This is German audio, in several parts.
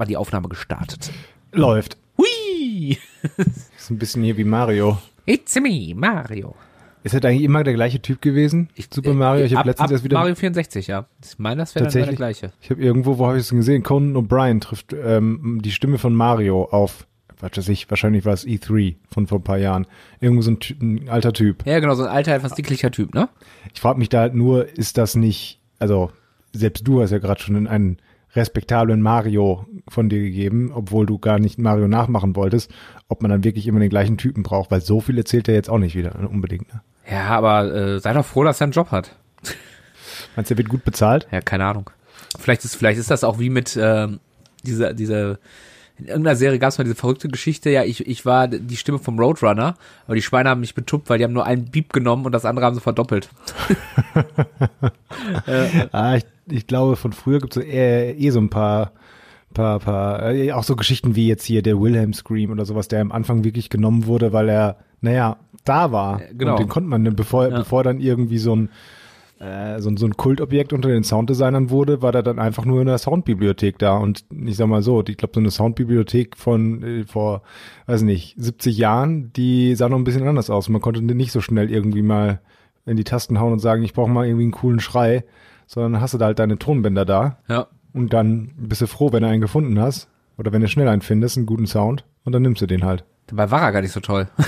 mal die Aufnahme gestartet. Läuft. Hui! Ist ein bisschen hier wie Mario. It's me, Mario. Ist das eigentlich immer der gleiche Typ gewesen? Super Mario. Ich Ab- habe letztens erst wieder Mario 64, ja. Ich meine, das wäre dann der gleiche. Ich habe irgendwo, wo habe ich es denn gesehen? Conan O'Brien trifft ähm, die Stimme von Mario auf. Was weiß ich, wahrscheinlich war es E3 von vor ein paar Jahren. Irgendwo so ein, ein alter Typ. Ja, genau, so ein alter, etwas dicklicher Typ, ne? Ich frage mich da halt nur, ist das nicht, also selbst du hast ja gerade schon einen respektablen Mario von dir gegeben, obwohl du gar nicht Mario nachmachen wolltest, ob man dann wirklich immer den gleichen Typen braucht, weil so viel erzählt er jetzt auch nicht wieder, ne, unbedingt. Ne? Ja, aber äh, sei doch froh, dass er einen Job hat. Meinst du, er wird gut bezahlt? Ja, keine Ahnung. Vielleicht ist, vielleicht ist das auch wie mit ähm, dieser, dieser, in irgendeiner Serie gab es mal diese verrückte Geschichte, ja, ich, ich war die Stimme vom Roadrunner, aber die Schweine haben mich betuppt, weil die haben nur einen Beep genommen und das andere haben sie verdoppelt. Ah, ich, ich glaube, von früher gibt es eh, eh so ein paar, paar, paar, äh, auch so Geschichten wie jetzt hier der Wilhelm Scream oder sowas, der am Anfang wirklich genommen wurde, weil er, naja, da war. genau. Und den konnte man, bevor, Ja. bevor dann irgendwie so ein, äh, so, ein- so ein Kultobjekt unter den Sounddesignern wurde, war der dann einfach nur in der Soundbibliothek da. Und ich sag mal so, ich glaube, so eine Soundbibliothek von äh, vor, weiß nicht, 70 Jahren, die sah noch ein bisschen anders aus. Man konnte nicht so schnell irgendwie mal in die Tasten hauen und sagen, ich brauche mal irgendwie einen coolen Schrei, sondern hast du da halt deine Tonbänder da Ja. und dann bist du froh, wenn du einen gefunden hast oder wenn du schnell einen findest, einen guten Sound und dann nimmst du den halt. Dabei war er gar nicht so toll.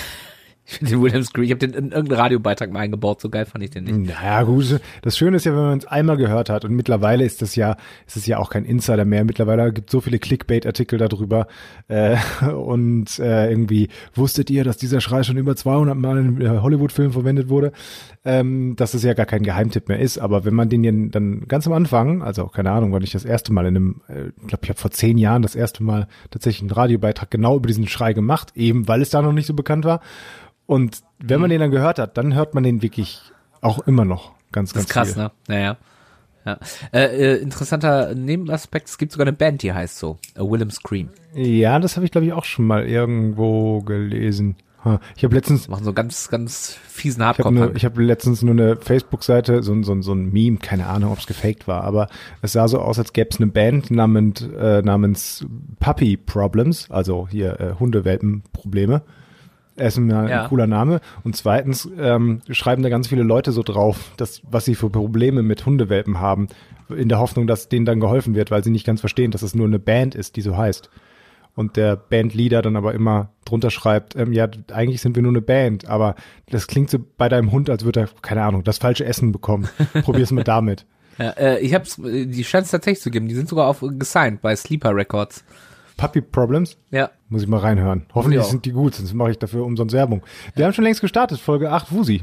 Ich finde den William Scream, ich habe den in irgendeinen Radiobeitrag mal eingebaut, so geil fand ich den nicht. Naja, gut. Das Schöne ist ja, wenn man es einmal gehört hat und mittlerweile ist das ja, ist es ja auch kein Insider mehr. Mittlerweile gibt es so viele Clickbait-Artikel darüber äh, und äh, irgendwie wusstet ihr, dass dieser Schrei schon über 200 Mal in äh, Hollywood-Filmen verwendet wurde, ähm, dass es ja gar kein Geheimtipp mehr ist. Aber wenn man den dann ganz am Anfang, also keine Ahnung, wann ich das erste Mal in einem, äh, ich glaube, ich habe vor zehn Jahren das erste Mal tatsächlich einen Radiobeitrag genau über diesen Schrei gemacht, eben weil es da noch nicht so bekannt war. Und wenn man den dann gehört hat, dann hört man den wirklich auch immer noch ganz, ganz krass, viel. ne? Naja. Ja. Äh, äh, interessanter Nebenaspekt, es gibt sogar eine Band, die heißt so. A Willem Scream. Ja, das habe ich glaube ich auch schon mal irgendwo gelesen. Ich habe letztens Machen so ganz, ganz fiesen ich habe hab letztens nur eine Facebook-Seite, so, ein- so, so ein Meme, keine Ahnung, ob es gefaked war, aber es sah so aus, als gäbe es eine Band namens, äh, namens Puppy Problems, also hier äh, Hundewelpen-Probleme. Ja. ein cooler Name. Und zweitens ähm, schreiben da ganz viele Leute so drauf, dass, was sie für Probleme mit Hundewelpen haben, in der Hoffnung, dass denen dann geholfen wird, weil sie nicht ganz verstehen, dass es nur eine Band ist, die so heißt. Und der Bandleader dann aber immer drunter schreibt, ähm, ja, eigentlich sind wir nur eine Band, aber das klingt so bei deinem Hund, als würde er, keine Ahnung, das falsche Essen bekommen. Probier's mal damit. Ja, äh, ich hab's, äh, die scheint es tatsächlich zu geben. Die sind sogar auf gesigned bei Sleeper Records. Puppy Problems? Ja. Muss ich mal reinhören. Hoffentlich sind die gut, sonst mache ich dafür umsonst Werbung. Wir haben schon längst gestartet, Folge 8 Wusi.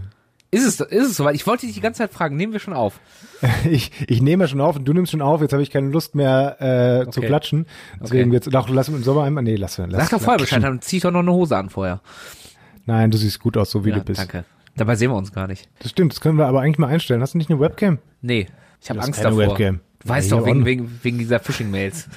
Ist es, ist es soweit? Ich wollte dich die ganze Zeit fragen, nehmen wir schon auf? Ich, ich nehme schon auf und du nimmst schon auf. Jetzt habe ich keine Lust mehr äh, zu Okay. klatschen. Deswegen Okay. jetzt, ach, lass im Sommer einmal. Nee, lass, lass Sag doch vorher. Bescheid, dann zieh ich doch noch eine Hose an vorher. Nein, du siehst gut aus, so wie Ja, du bist. danke. Dabei sehen wir uns gar nicht. Das stimmt, das können wir aber eigentlich mal einstellen. Hast du nicht eine Webcam? Nee, ich habe Angst keine davor. Webcam. Du weißt Ja, doch, wegen, wegen, wegen dieser Phishing-Mails.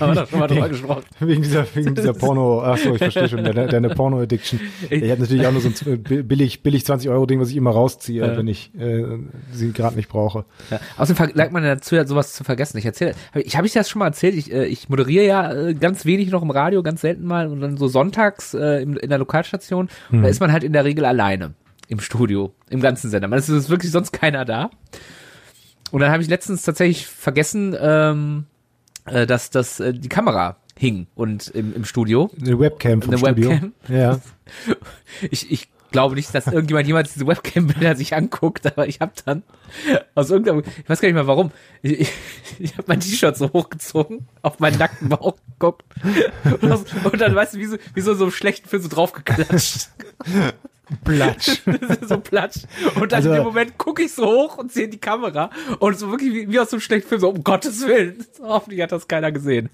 Haben wir doch schon mal drüber gesprochen. Wegen dieser, wegen dieser Porno, ach so, ich verstehe schon, deine, deine Porno-Addiction. Ich habe natürlich auch nur so ein billig, billig 20 Euro Ding, was ich immer rausziehe, Ja. wenn ich äh, sie gerade nicht brauche. Ja. Außerdem neigt man dazu, ja, sowas zu vergessen. Ich erzähle, hab ich, habe ich das schon mal erzählt? Ich, äh, ich moderiere ja äh, ganz wenig noch im Radio, ganz selten mal und dann so sonntags äh, im, in der Lokalstation. Und da ist man halt in der Regel alleine im Studio, im ganzen Sender. Man ist, ist wirklich sonst keiner da. Und dann habe ich letztens tatsächlich vergessen, ähm, äh, dass, dass äh, die Kamera hing und im, im Studio. Eine Webcam vom Eine Studio. Webcam? Ja. Ich, ich glaube nicht, dass irgendjemand jemals diese Webcam-Bilder sich anguckt, aber ich habe dann aus irgendeinem, ich weiß gar nicht mehr warum, ich, ich, ich habe mein T-Shirt so hochgezogen, auf meinen nackten Bauch geguckt und, aus, und dann, weißt du, wie so, wie so, so schlechten Film so draufgeklatscht. Platsch. so platsch. Und dann Also- in dem Moment gucke ich so hoch und sehe die Kamera und so wirklich wie, wie aus so einem schlechten Film, so um Gottes Willen. Hoffentlich hat das keiner gesehen.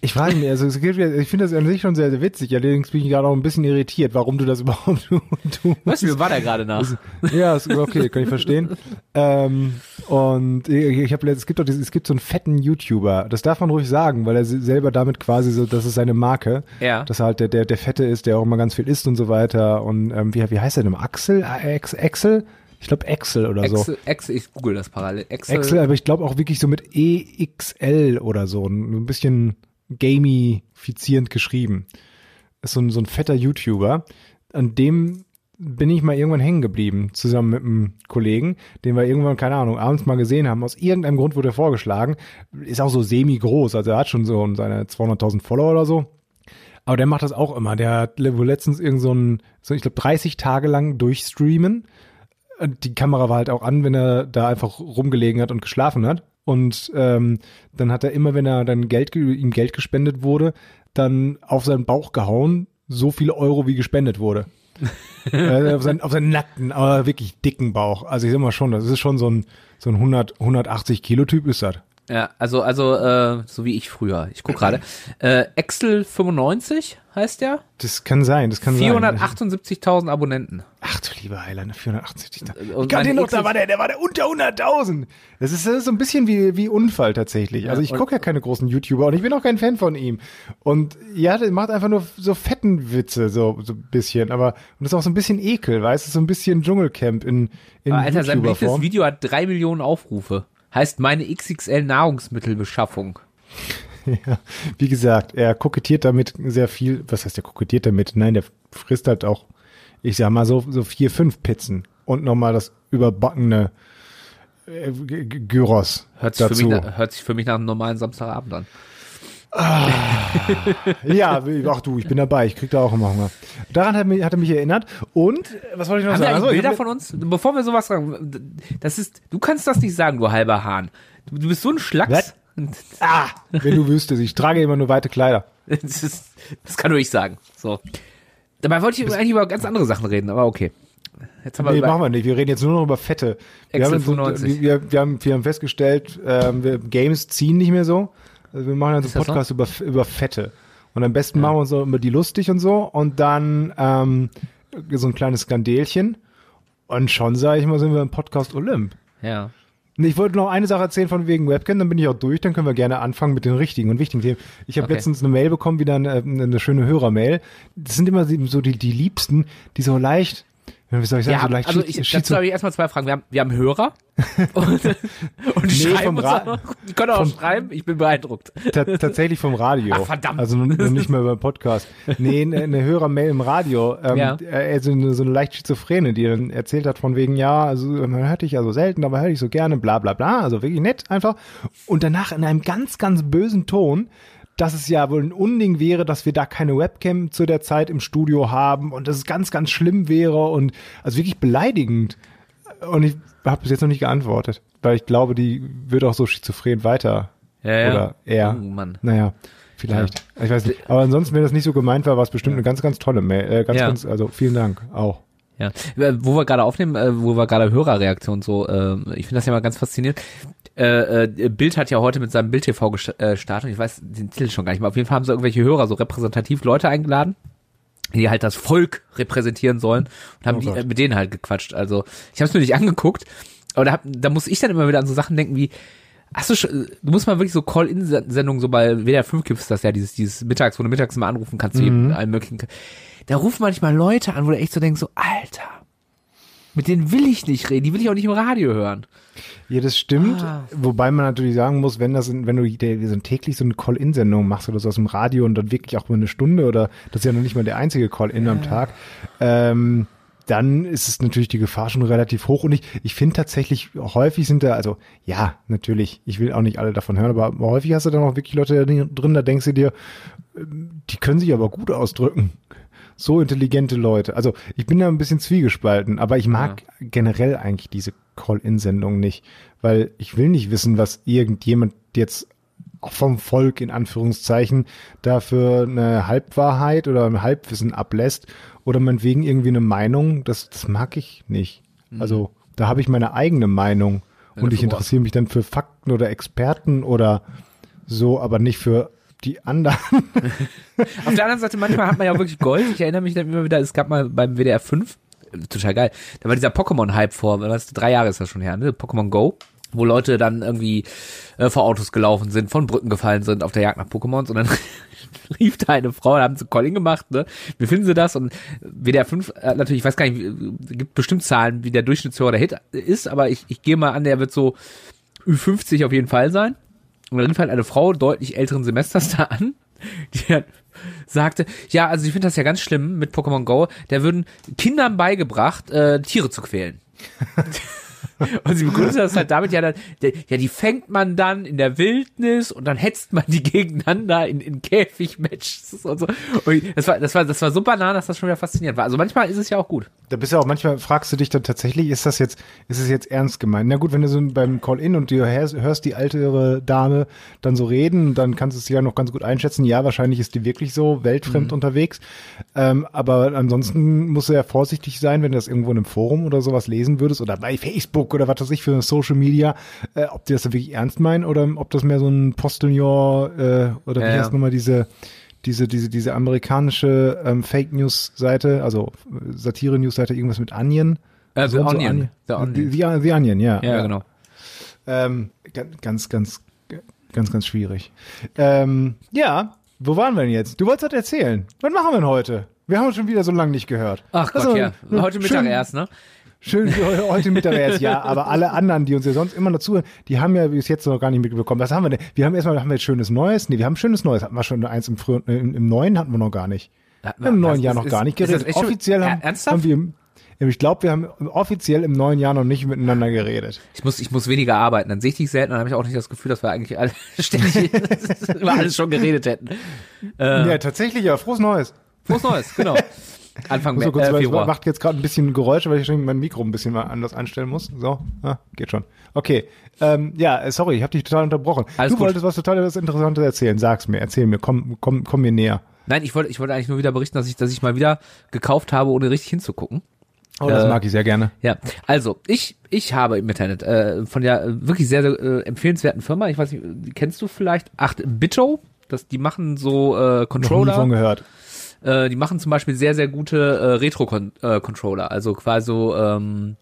Ich frage mich, also es geht, ich finde das an sich schon sehr, sehr witzig. Allerdings bin ich gerade auch ein bisschen irritiert, warum du das überhaupt tust. Weißt du, mir war der gerade nach. Ja, ist okay, kann ich verstehen. ähm, und ich, habe es gibt doch es gibt so einen fetten YouTuber, das darf man ruhig sagen, weil er se- selber damit quasi so, das ist seine Marke, Ja. dass er halt der, der, der Fette ist, der auch immer ganz viel isst und so weiter. Und ähm, wie, wie heißt er denn? Axel? Äh, Axel? Ich glaube Axel oder so. Excel, Excel, ich google das parallel. Excel, Axel, aber ich glaube auch wirklich so mit EXL oder so. Ein bisschen gamifizierend geschrieben. Ist so ein, so ein fetter YouTuber. An dem bin ich mal irgendwann hängen geblieben, zusammen mit einem Kollegen, den wir irgendwann, keine Ahnung, abends mal gesehen haben. Aus irgendeinem Grund wurde er vorgeschlagen. Ist auch so semi-groß, also er hat schon so seine 200.000 Follower oder so. Aber der macht das auch immer. Der hat wohl letztens irgend so ein, so ich glaube 30 Tage lang durchstreamen. Die Kamera war halt auch an, wenn er da einfach rumgelegen hat und geschlafen hat. Und ähm, dann hat er immer, wenn er dann Geld ihm Geld gespendet wurde, dann auf seinen Bauch gehauen, so viele Euro wie gespendet wurde. äh, auf, seinen, auf seinen nackten, aber wirklich dicken Bauch. Also ich sag mal schon, das ist schon so ein, so ein 100, 180 Kilo Typ ist das. Ja, also, also, äh, so wie ich früher. Ich guck gerade. Äh, Excel 95 heißt der. Das kann sein, das kann 478.000 Abonnenten. Ach du lieber Heiland, 478.000. Ich kann den noch, da war der, der war der unter 100.000. Das ist, das ist so ein bisschen wie, wie Unfall tatsächlich. Also ich gucke ja keine großen YouTuber und ich bin auch kein Fan von ihm. Und ja, der macht einfach nur so fetten Witze, so, so ein bisschen. Aber, und das ist auch so ein bisschen Ekel, weißt du, so ein bisschen Dschungelcamp in, in Alter, sein letztes Video hat drei Millionen Aufrufe. Heißt meine XXL Nahrungsmittelbeschaffung. Ja, wie gesagt, er kokettiert damit sehr viel. Was heißt er kokettiert damit? Nein, der frisst halt auch, ich sag mal so, so vier, fünf Pizzen und nochmal das überbackene äh, Gyros. Hört sich, dazu. Für mich, hört sich für mich nach einem normalen Samstagabend an. Ah, ja, ach du, ich bin dabei, ich krieg da auch immer Hunger. Daran hat, mich, hat er mich erinnert. Und, was wollte ich noch Haben sagen? Also, Bilder von uns? Bevor wir sowas sagen, das ist, du kannst das nicht sagen, du halber Hahn. Du, du bist so ein Schlacks. Was? Ah, wenn du wüsstest, ich trage immer nur weite Kleider. Das, ist, das kann nur ich sagen. So. Dabei wollte ich eigentlich über ganz andere Sachen reden, aber okay. Jetzt haben wir nee, machen wir nicht. Wir reden jetzt nur noch über Fette. Wir, haben, wir, wir, haben, wir haben festgestellt, ähm, wir, Games ziehen nicht mehr so. Also wir machen jetzt einen Podcast so? über, über Fette. Und am besten ja. machen wir uns so über die lustig und so. Und dann ähm, so ein kleines Skandelchen. Und schon, sage ich mal, sind wir im Podcast Olymp. Ja. Ich wollte noch eine Sache erzählen von wegen Webcam, dann bin ich auch durch, dann können wir gerne anfangen mit den richtigen und wichtigen Themen. Ich habe okay. letztens eine Mail bekommen, wieder eine, eine schöne Hörermail. Das sind immer so die, die Liebsten, die so leicht wie soll ich sagen, ja, so leicht also ich, dazu habe ich erstmal zwei Fragen. Wir haben, wir haben Hörer und, und nee, schreiben vom Ra so. Die können auch vom, schreiben, ich bin beeindruckt. Tatsächlich vom Radio. Ach, verdammt. Also nicht mehr über Podcast. Nee, eine, eine Hörermail im Radio. Ähm, ja. Also eine, so eine leicht Schizophrene, die dann erzählt hat von wegen, ja, also man hört dich ja so selten, aber hört dich so gerne, bla bla bla. Also wirklich nett einfach. Und danach in einem ganz, ganz bösen Ton dass es ja wohl ein Unding wäre, dass wir da keine Webcam zu der Zeit im Studio haben und dass es ganz, ganz schlimm wäre und also wirklich beleidigend. Und ich habe bis jetzt noch nicht geantwortet, weil ich glaube, die wird auch so schizophren weiter. Ja, ja. Oder eher. Oh, Mann. Naja. Vielleicht. Ja. Ich weiß nicht. Aber ansonsten, wenn das nicht so gemeint war, war es bestimmt ja. eine ganz, ganz tolle Mail. Äh, ganz, ja. ganz, also vielen Dank auch. Ja, wo wir gerade aufnehmen, äh, wo wir gerade Hörerreaktion so, äh, ich finde das ja mal ganz faszinierend. Äh, äh, Bild hat ja heute mit seinem Bild TV äh, gestartet. Ich weiß den Titel schon gar nicht mehr. Auf jeden Fall haben sie irgendwelche Hörer, so repräsentativ Leute eingeladen, die halt das Volk repräsentieren sollen und haben oh die, äh, mit denen halt gequatscht. Also ich habe es mir nicht angeguckt, aber da, hab, da muss ich dann immer wieder an so Sachen denken wie, Hast du schon, du musst mal wirklich so Call-In-Sendungen, so bei WDR 5 gibt's das ja, dieses, dieses Mittags, wo du mittags mal anrufen kannst, mhm. allen möglichen. Da rufen manchmal Leute an, wo du echt so denkst, so, Alter, mit denen will ich nicht reden, die will ich auch nicht im Radio hören. Ja, das stimmt. Ah. Wobei man natürlich sagen muss, wenn das, wenn du so täglich so eine Call-In-Sendung machst oder so aus dem Radio und dann wirklich auch mal eine Stunde oder das ist ja noch nicht mal der einzige Call-In ja. am Tag, ähm, dann ist es natürlich die Gefahr schon relativ hoch. Und ich, ich finde tatsächlich, häufig sind da, also ja, natürlich, ich will auch nicht alle davon hören, aber häufig hast du dann auch wirklich Leute drin, da denkst du dir, ähm, die können sich aber gut ausdrücken so intelligente Leute. Also ich bin da ein bisschen zwiegespalten, aber ich mag ja. generell eigentlich diese Call-In-Sendung nicht, weil ich will nicht wissen, was irgendjemand jetzt vom Volk in Anführungszeichen dafür eine Halbwahrheit oder ein Halbwissen ablässt oder meinetwegen irgendwie eine Meinung, das, das mag ich nicht. Mhm. Also da habe ich meine eigene Meinung ja, und ich interessiere mich dann für Fakten oder Experten oder so, aber nicht für die anderen. Auf der anderen Seite, manchmal hat man ja auch wirklich Gold. Ich erinnere mich dann immer wieder, es gab mal beim WDR 5, total geil, da war dieser Pokémon-Hype vor, was, drei Jahre ist das schon her, ne? Pokémon Go wo Leute dann irgendwie äh, vor Autos gelaufen sind, von Brücken gefallen sind auf der Jagd nach Pokémons und dann rief da eine Frau, da haben sie Calling gemacht, ne? Wie finden sie das? Und WDR 5 äh, natürlich, ich weiß gar nicht, gibt bestimmt Zahlen, wie der Durchschnittshörer der Hit ist, aber ich, ich gehe mal an, der wird so Ü50 auf jeden Fall sein. Und da rief halt eine Frau deutlich älteren Semesters da an, die hat sagte, ja, also ich finde das ja ganz schlimm mit Pokémon Go, der würden Kindern beigebracht, äh, Tiere zu quälen. Und sie begründet das halt damit, ja, dann, ja, die fängt man dann in der Wildnis und dann hetzt man die gegeneinander in, in Käfigmatches und so. Und das war, das war, das war so banan, dass das schon wieder faszinierend war. Also manchmal ist es ja auch gut. Da bist du auch, manchmal fragst du dich dann tatsächlich, ist das jetzt, ist es jetzt ernst gemeint? Na gut, wenn du so beim Call-In und du hörst, hörst die ältere Dame dann so reden, dann kannst du es ja noch ganz gut einschätzen. Ja, wahrscheinlich ist die wirklich so weltfremd mhm. unterwegs. Ähm, aber ansonsten musst du ja vorsichtig sein, wenn du das irgendwo in einem Forum oder sowas lesen würdest oder bei Facebook oder was weiß ich für Social Media, äh, ob die das wirklich ernst meinen oder ob das mehr so ein Postillon äh, oder wie ja, heißt ja. nochmal diese diese, diese, diese amerikanische ähm, Fake News Seite, also Satire News Seite, irgendwas mit Onion. Äh, The, Onion. So Onion. The Onion. The, the, the Onion, ja. Ja, genau. Ähm, ganz, ganz, ganz, ganz schwierig. Ähm, ja, wo waren wir denn jetzt? Du wolltest das erzählen. Was machen wir denn heute? Wir haben uns schon wieder so lange nicht gehört. Ach Gott, also, ja. Heute Mittag erst, ne? Schön für heute Mittag erst, ja. Aber alle anderen, die uns ja sonst immer noch zuhören, die haben ja bis jetzt noch gar nicht mitbekommen. Was haben wir denn? Wir haben erstmal, haben wir jetzt schönes Neues? Nee, wir haben schönes Neues. Hatten wir schon eins im, frühen, im, im neuen hatten wir noch gar nicht. Ja, im neuen Jahr noch ist, gar nicht geredet. Offiziell haben, haben wir ich glaube, wir haben offiziell im neuen Jahr noch nicht miteinander geredet. Ich muss, ich muss weniger arbeiten. Dann sehe ich dich selten, dann habe ich auch nicht das Gefühl, dass wir eigentlich alle ständig über alles schon geredet hätten. Äh, ja, tatsächlich, ja. Frohes Neues. Frohes Neues, genau. Anfang so, kurz, äh, Februar. macht jetzt gerade ein bisschen Geräusche, weil ich mein Mikro ein bisschen mal anders einstellen muss. So, ah, geht schon. Okay. Ähm, ja, äh, sorry, ich habe dich total unterbrochen. Alles du gut. wolltest was total was Interessantes erzählen. Sag's mir, erzähl mir, komm, komm, komm mir näher. Nein, ich wollte, ich wollte eigentlich nur wieder berichten, dass ich, dass ich mal wieder gekauft habe, ohne richtig hinzugucken. Oh, das äh, mag ich sehr gerne. Ja, also ich ich habe im Internet äh, von der wirklich sehr, sehr äh, empfehlenswerten Firma, ich weiß nicht, kennst du vielleicht? Acht Bitto, das die machen so äh, Controller. Noch nie von gehört. Äh, die machen zum Beispiel sehr, sehr gute äh, Retro-Controller, äh, also quasi so ähm,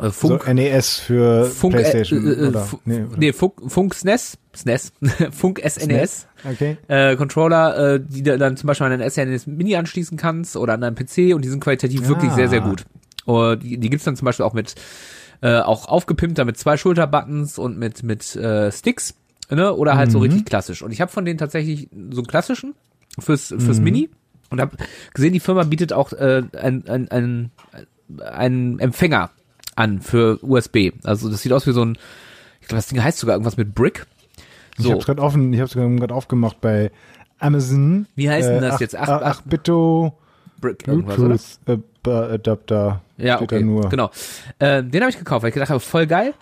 äh, Funk, so NES für Funk, PlayStation äh, äh, oder, nee, oder? nee, Funk, Funk SNES, SNES, Funk SNES, e okay. äh, Controller, äh, die du dann zum Beispiel an einen SNES Mini anschließen kannst oder an einen PC und die sind qualitativ ah. wirklich sehr, sehr gut. Und die, die gibt's dann zum Beispiel auch mit äh, auch aufgepimpter mit zwei Schulterbuttons und mit mit äh, Sticks, ne? Oder halt mhm. so richtig klassisch. Und ich habe von denen tatsächlich so einen klassischen fürs fürs mhm. Mini und habe gesehen, die Firma bietet auch äh, einen ein, ein, ein Empfänger an für USB. Also das sieht aus wie so ein, ich glaube, das Ding heißt sogar irgendwas mit Brick. So. Ich habe es gerade offen, ich habe es gerade aufgemacht bei Amazon. Wie heißt denn das äh, jetzt? 8, 8, 8 Bitto Brick Bluetooth äh, Adapter. Ja, okay, genau. Äh, den habe ich gekauft, weil ich gedacht habe, voll geil.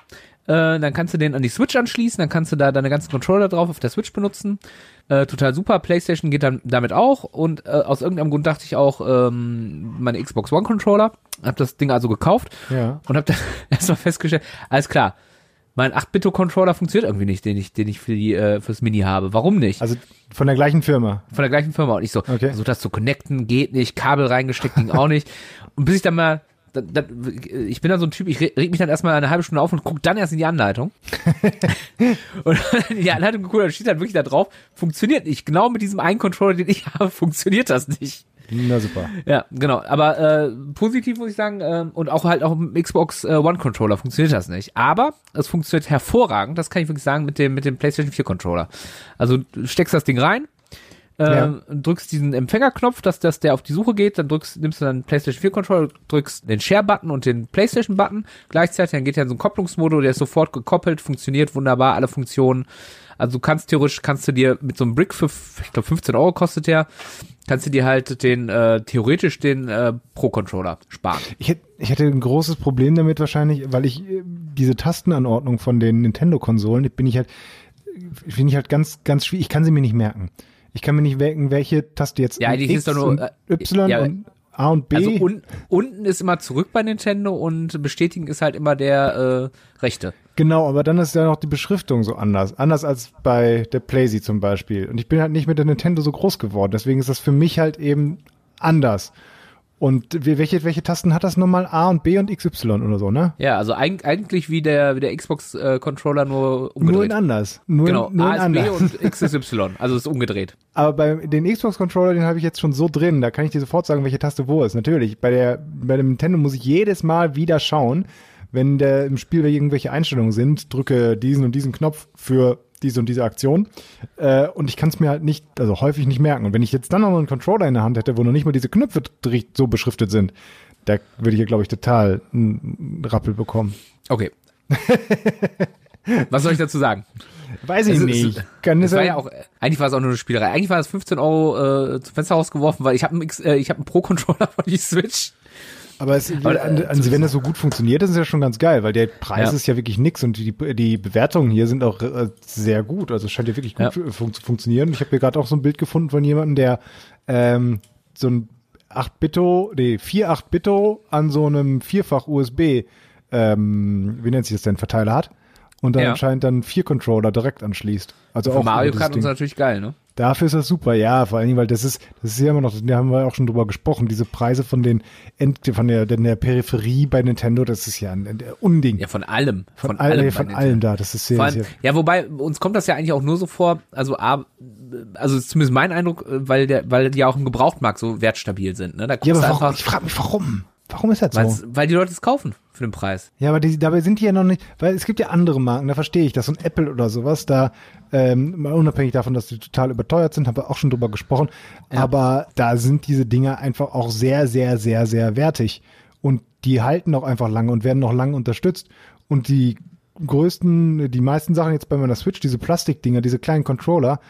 Äh, dann kannst du den an die Switch anschließen, dann kannst du da deine ganzen Controller drauf auf der Switch benutzen. Äh, total super. PlayStation geht dann damit auch und äh, aus irgendeinem Grund dachte ich auch ähm, meine Xbox One Controller. Hab das Ding also gekauft ja. und hab dann erstmal festgestellt, alles klar. Mein 8-Bit-Controller funktioniert irgendwie nicht, den ich, den ich für die, äh, fürs Mini habe. Warum nicht? Also von der gleichen Firma. Von der gleichen Firma. Und ich so, okay. versuch das zu connecten, geht nicht, Kabel reingesteckt, ging auch nicht. Und bis ich dann mal da, da, ich bin dann so ein Typ, ich reg mich dann erstmal eine halbe Stunde auf und guck dann erst in die Anleitung. und in die Anleitung geguckt, da steht dann wirklich da drauf, funktioniert nicht. Genau mit diesem einen Controller, den ich habe, funktioniert das nicht. Na super. Ja, genau. Aber äh, positiv muss ich sagen, äh, und auch halt auch im Xbox äh, One Controller funktioniert das nicht. Aber es funktioniert hervorragend, das kann ich wirklich sagen, mit dem, mit dem PlayStation 4 Controller. Also du steckst das Ding rein, ja. Ähm, drückst diesen Empfängerknopf, dass, dass der auf die Suche geht, dann drückst, nimmst du dann PlayStation 4 Controller, drückst den Share-Button und den PlayStation-Button gleichzeitig, dann geht er in so einen Kopplungsmodus, der ist sofort gekoppelt, funktioniert wunderbar, alle Funktionen. Also du kannst theoretisch, kannst du dir mit so einem Brick für, ich glaube 15 Euro kostet der, kannst du dir halt den, äh, theoretisch den äh, Pro-Controller sparen. Ich hätte, ich hätte ein großes Problem damit wahrscheinlich, weil ich äh, diese Tastenanordnung von den Nintendo-Konsolen, bin ich halt, finde ich halt ganz, ganz schwierig, ich kann sie mir nicht merken. Ich kann mir nicht merken, welche Taste jetzt ja, eigentlich ist doch nur, äh, Y ja, und A und B. Also un, unten ist immer zurück bei Nintendo und bestätigen ist halt immer der äh, rechte. Genau, aber dann ist ja noch die Beschriftung so anders. Anders als bei der Playsee zum Beispiel. Und ich bin halt nicht mit der Nintendo so groß geworden. Deswegen ist das für mich halt eben anders. Und welche, welche Tasten hat das nochmal? A und B und XY oder so, ne? Ja, also eigentlich wie der, wie der Xbox-Controller nur umgedreht. Nur in anders. Nur, genau, nur A in ist anders. B und XY, also ist umgedreht. Aber bei den Xbox-Controller, den habe ich jetzt schon so drin, da kann ich dir sofort sagen, welche Taste wo ist. Natürlich, bei der, bei dem Nintendo muss ich jedes Mal wieder schauen, wenn der im Spiel irgendwelche Einstellungen sind, drücke diesen und diesen Knopf für diese und diese Aktion. Äh, und ich kann es mir halt nicht, also häufig nicht merken. Und wenn ich jetzt dann noch einen Controller in der Hand hätte, wo noch nicht mal diese Knöpfe so beschriftet sind, da würde ich ja, glaube ich, total einen Rappel bekommen. Okay. Was soll ich dazu sagen? Weiß ich Es- nicht. Es, Kann es war ja auch, eigentlich war es auch nur eine Spielerei. Eigentlich war es 15 Euro äh, zum Fenster rausgeworfen, weil ich habe einen, äh, ich hab einen Pro-Controller von die Switch. Aber es, Aber, an, äh, an, wenn das so gut funktioniert, das ist ja schon ganz geil, weil der Preis Ja. ist ja wirklich nix und die, die Bewertungen hier sind auch äh, sehr gut. Also es scheint ja wirklich gut Ja. fun zu funktionieren. Ich habe hier gerade auch so ein Bild gefunden von jemandem, der ähm, so ein 8-Bitto, nee, 4 8-Bitto an so einem vierfach USB, ähm, wie nennt sich das denn, Verteiler hat und dann Ja. anscheinend dann vier Controller direkt anschließt. Also Für auch Mario Kart so natürlich geil, ne? Dafür ist das super, ja, vor allen Dingen, weil das ist, das ist ja immer noch, da haben wir auch schon drüber gesprochen, diese Preise von den End, von der, der Peripherie bei Nintendo, das ist ja ein, ein Unding. Ja, von allem. von, Von, all, allem. von allem da, das ist sehr, allem, sehr, ja, wobei, uns kommt das ja eigentlich auch nur so vor, also, also zumindest mein Eindruck, äh, weil der, weil die ja auch im Gebrauchtmarkt so wertstabil sind, ne? Da ja, aber warum, einfach, ich frage mich, warum? Warum ist das so? weil's- weil die Leute es kaufen für den Preis. Ja, aber die, dabei sind die ja noch nicht, weil es gibt ja andere Marken, da verstehe ich das, so ein Apple oder sowas, da, ähm, mal unabhängig davon, dass die total überteuert sind, haben wir auch schon drüber gesprochen, aber da sind diese Dinger einfach auch sehr, sehr, sehr, sehr wertig und die halten auch einfach lange und werden noch lange unterstützt und die größten, die meisten Sachen jetzt bei meiner Switch, diese Plastikdinger, diese kleinen Controller,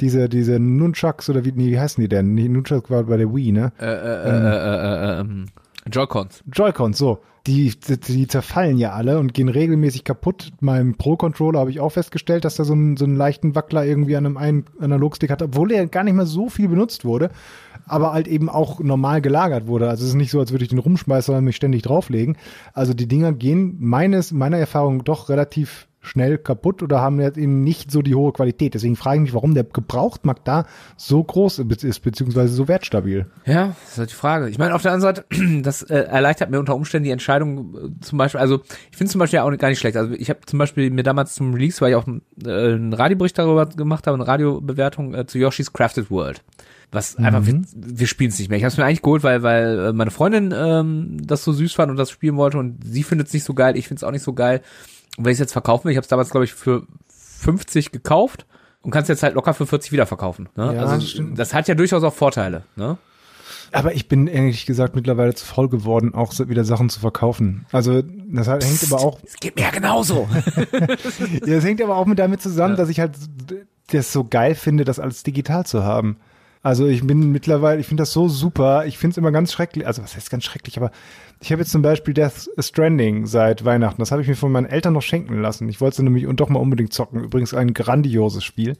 diese, diese Nunchucks oder wie, nee, wie heißen die denn? Nunchucks war bei der Wii, ne? Äh, äh, äh, äh, äh, ähm, Joy-Cons. Joy-Cons, so. Die, die, die zerfallen ja alle und gehen regelmäßig kaputt. Meinem Pro-Controller habe ich auch festgestellt, dass da so, einen so einen leichten Wackler irgendwie an einem einen Analogstick hat, obwohl er gar nicht mehr so viel benutzt wurde, aber halt eben auch normal gelagert wurde. Also es ist nicht so, als würde ich den rumschmeißen und mich ständig drauflegen. Also die Dinger gehen meines, meiner Erfahrung doch relativ schnell kaputt oder haben jetzt eben nicht so die hohe Qualität. Deswegen frage ich mich, warum der Gebrauchtmarkt da so groß ist, beziehungsweise so wertstabil. Ja, das ist halt die Frage. Ich meine, auf der anderen Seite, das äh, erleichtert mir unter Umständen die Entscheidung äh, zum Beispiel, also ich finde zum Beispiel auch gar nicht schlecht. Also ich habe zum Beispiel mir damals zum Release, weil ich auch äh, einen Radiobericht darüber gemacht habe, eine Radiobewertung äh, zu Yoshi's Crafted World. Was einfach, wir, wir spielen es nicht mehr. Ich habe es mir eigentlich geholt, weil, weil äh, meine Freundin ähm, das so süß fand und das spielen wollte und sie findet es nicht so geil, ich finde es auch nicht so geil. Und wenn ich es jetzt verkaufen will, ich habe es damals, glaube ich, für 50 gekauft und kannst jetzt halt locker für 40 wieder verkaufen. Ne? Ja, also das stimmt. das hat ja durchaus auch Vorteile. Ne? Aber ich bin ehrlich gesagt mittlerweile zu faul geworden, auch so wieder Sachen zu verkaufen. Also das halt hängt aber auch, Es geht mir ja genauso. ja, das hängt aber auch mit damit zusammen, dass ich halt das so geil finde, das alles digital zu haben. Also ich bin mittlerweile, ich finde das so super. Ich finde es immer ganz schrecklich. Also was heißt ganz schrecklich? Aber ich habe jetzt zum Beispiel Death Stranding seit Weihnachten. Das habe ich mir von meinen Eltern noch schenken lassen. Ich wollte es nämlich und doch mal unbedingt zocken. Übrigens ein grandioses Spiel.